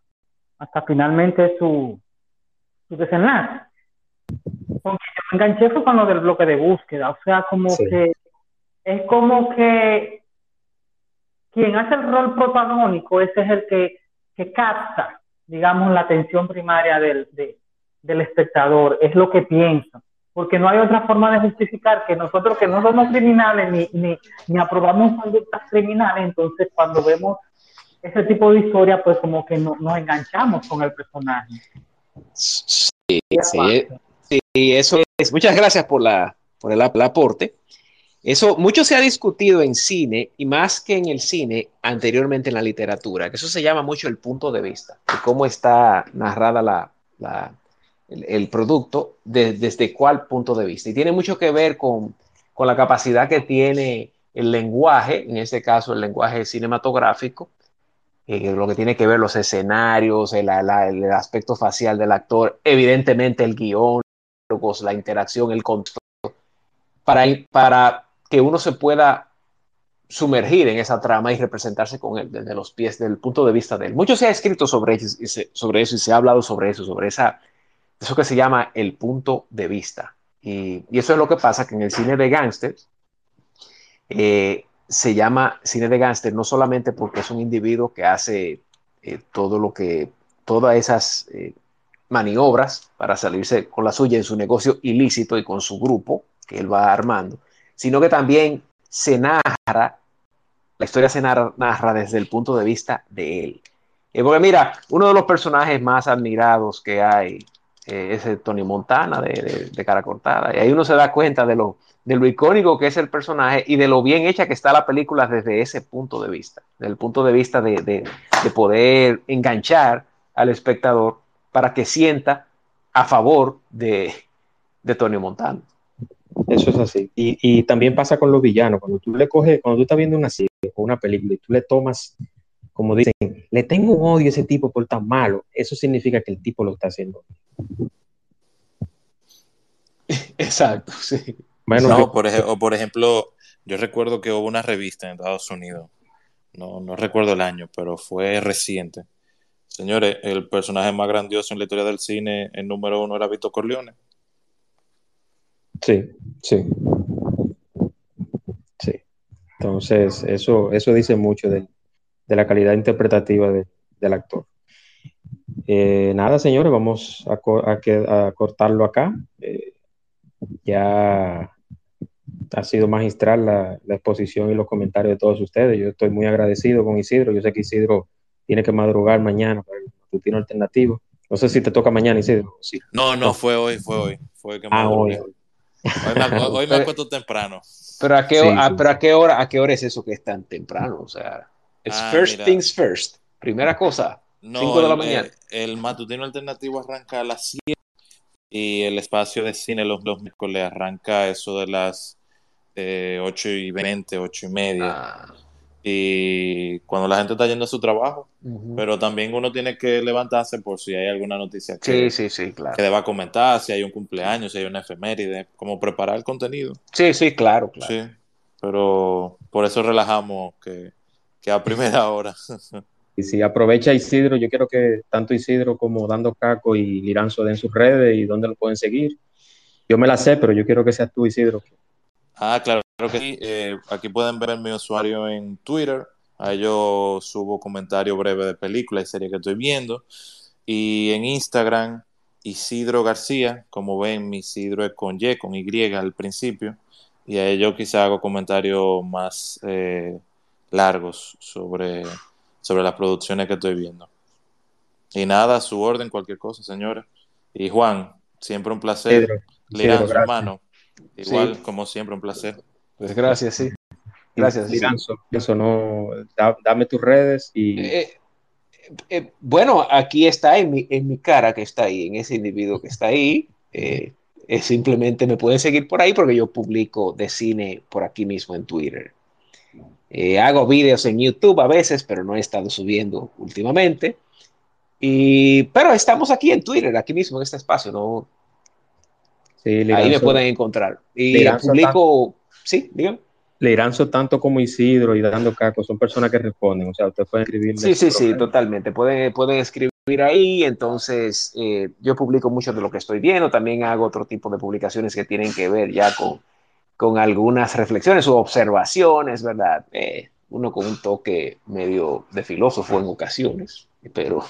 hasta finalmente su, su desenlace, enganché fue con lo del bloque de búsqueda, o sea, como sí. que es como que quien hace el rol protagónico, ese es el que, que capta, digamos, la atención primaria del, de, del espectador, es lo que piensa, porque no hay otra forma de justificar que nosotros que no somos criminales ni, ni, ni aprobamos conductas criminales, entonces cuando vemos ese tipo de historia, pues como que no, nos enganchamos con el personaje. Sí, sí, sí, eso es. Muchas gracias por, la, por el, aporte. Eso mucho se ha discutido en cine y más que en el cine, anteriormente en la literatura, que eso se llama mucho el punto de vista, de cómo está narrada la, la el, producto, desde cuál punto de vista. Y tiene mucho que ver con, con la capacidad que tiene el lenguaje, en este caso el lenguaje cinematográfico, eh, lo que tiene que ver los escenarios, el, el, aspecto facial del actor, evidentemente el guion, la interacción, el control, para, para que uno se pueda sumergir en esa trama y representarse con él desde los pies, del punto de vista de él. Mucho se ha escrito sobre, sobre eso y se ha hablado sobre eso, sobre esa, eso que se llama el punto de vista. Y, y eso es lo que pasa que en el cine de gángsters, eh, se llama cine de gángster no solamente porque es un individuo que hace eh, todo lo que, todas esas eh, maniobras para salirse con la suya en su negocio ilícito y con su grupo que él va armando, sino que también se narra, la historia se narra, desde el punto de vista de él. Eh, porque mira, uno de los personajes más admirados que hay es el Tony Montana de, de, cara cortada, y ahí uno se da cuenta de lo de lo icónico que es el personaje y de lo bien hecha que está la película desde ese punto de vista, desde el punto de vista de, poder enganchar al espectador para que sienta a favor de, de Tony Montana. Eso es así. Y, también pasa con los villanos. Cuando tú le coges, cuando tú estás viendo una serie o una película y tú le tomas, como dicen, le tengo un odio a ese tipo por tan malo, eso significa que el tipo lo está haciendo. [LAUGHS] Exacto, sí. Bueno, por, o por ejemplo, yo recuerdo que hubo una revista en Estados Unidos, no, no recuerdo el año, pero fue reciente. Señores, el personaje más grandioso en la historia del cine, el número uno era Vito Corleone. Sí, sí. Sí. Entonces, eso, eso dice mucho de, la calidad interpretativa del actor. Eh, nada, señores, vamos a, a, cortarlo acá. Eh, ya ha sido magistral la, exposición y los comentarios de todos ustedes. Yo estoy muy agradecido con Isidro. Yo sé que Isidro tiene que madrugar mañana para el matutino alternativo. No sé si te toca mañana, Isidro. Sí. No, no, fue hoy, fue hoy. Fue que ah, hoy. Hoy me, [LAUGHS] acuesto temprano. Pero a, qué, a, qué hora, ¿a qué hora es eso que es tan temprano? O sea, es ah, first things first. Primera cosa, no, 5 de la mañana. El, matutino alternativo arranca a las 7 y el espacio de cine los, los miércoles arranca eso de las eh, 8 y 20, 8 y media. Ah. Y cuando la gente está yendo a su trabajo, pero también uno tiene que levantarse por si hay alguna noticia que, sí, sí, claro. que deba comentar, si hay un cumpleaños, si hay una efeméride, como preparar el contenido. Sí, sí, claro, claro. Sí, pero por eso relajamos que, que a primera [LAUGHS] hora. Y si aprovecha Isidro, yo quiero que tanto Isidro como Dando Caco y Liranzo den sus redes y dónde lo pueden seguir. Yo me la sé, pero yo quiero que seas tú, Isidro, Ah, claro, claro que sí. Eh, aquí pueden ver mi usuario en Twitter. Ahí yo subo comentario breve de películas y series que estoy viendo. Y en Instagram, Isidro García. Como ven, mi Isidro es con Y, con Y al principio. Y ahí yo quizá hago comentarios más eh, largos sobre, sobre las producciones que estoy viendo. Y nada, a su orden, cualquier cosa, señores. Y Juan, siempre un placer. Pedro, hermano. Igual, como siempre, un placer. Pues gracias, sí. Gracias. Eso no, dame tus redes y... Eh, eh, bueno, aquí está en mi, en mi cara que está ahí, en ese individuo que está ahí. Eh, simplemente me pueden seguir por ahí porque yo publico de cine por aquí mismo en Twitter. hago videos en YouTube a veces, pero no he estado subiendo últimamente. Y, pero estamos aquí en Twitter, aquí mismo en este espacio. No, Ahí me pueden encontrar. Y publico, sí, dígame. Leiranzo tanto como Isidro y Dando Caco son personas que responden, o sea, usted puede escribir. Sí, sí, sí, totalmente. Pueden, pueden escribir ahí, entonces eh, yo publico mucho de lo que estoy viendo, también hago otro tipo de publicaciones que tienen que ver ya con, con algunas reflexiones o observaciones, ¿verdad? Eh, uno con un toque medio de filósofo en ocasiones, pero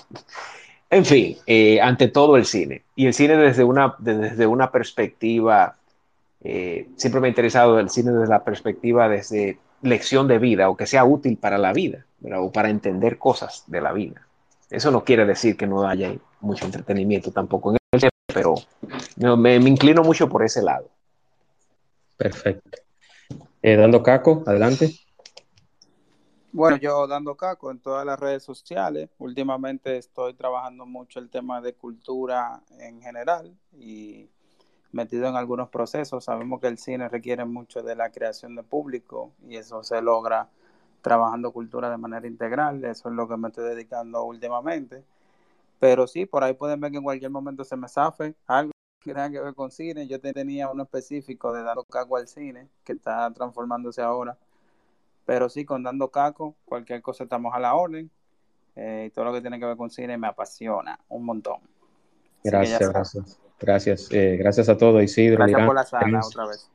en fin, eh, ante todo el cine. Y el cine desde una, desde una perspectiva, eh, siempre me ha interesado el cine desde la perspectiva desde lección de vida o que sea útil para la vida. o para entender cosas de la vida. Eso no quiere decir que no haya mucho entretenimiento tampoco en el pero me, inclino mucho por ese lado. Perfecto. Eh, dando caco, adelante. Bueno, yo dando caco en todas las redes sociales. Últimamente estoy trabajando mucho el tema de cultura en general y metido en algunos procesos. Sabemos que el cine requiere mucho de la creación de público y eso se logra trabajando cultura de manera integral. Eso es lo que me estoy dedicando últimamente. Pero sí, por ahí pueden ver que en cualquier momento se me zafe algo [LAUGHS] que tenga que ver con cine. Yo tenía uno específico de Dando Caco al cine, que está transformándose ahora. Pero sí, con Dando Caco, cualquier cosa estamos a la orden. Eh, todo lo que tiene que ver con cine me apasiona un montón. Gracias, gracias. Gracias, eh, gracias a todos, Isidro. Gracias por la sala otra vez.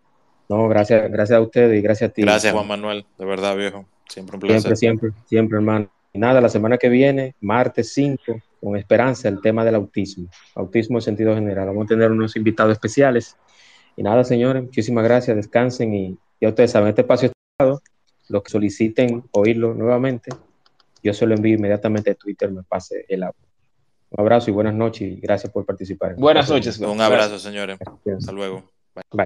No, gracias, gracias a ustedes y gracias a ti. Gracias, Juan Manuel, de verdad, viejo. Siempre un placer. Siempre, siempre, siempre, hermano. Y nada, la semana que viene, martes 5, con esperanza, el tema del autismo. Autismo en sentido general. Vamos a tener unos invitados especiales. Y nada, señores, muchísimas gracias, descansen y ya ustedes saben, este espacio está los que soliciten oírlo nuevamente, yo se lo envío inmediatamente a Twitter, me pase el audio. Un abrazo y buenas noches y gracias por participar. Buenas noches. Un abrazo, señores. Hasta luego. Bye.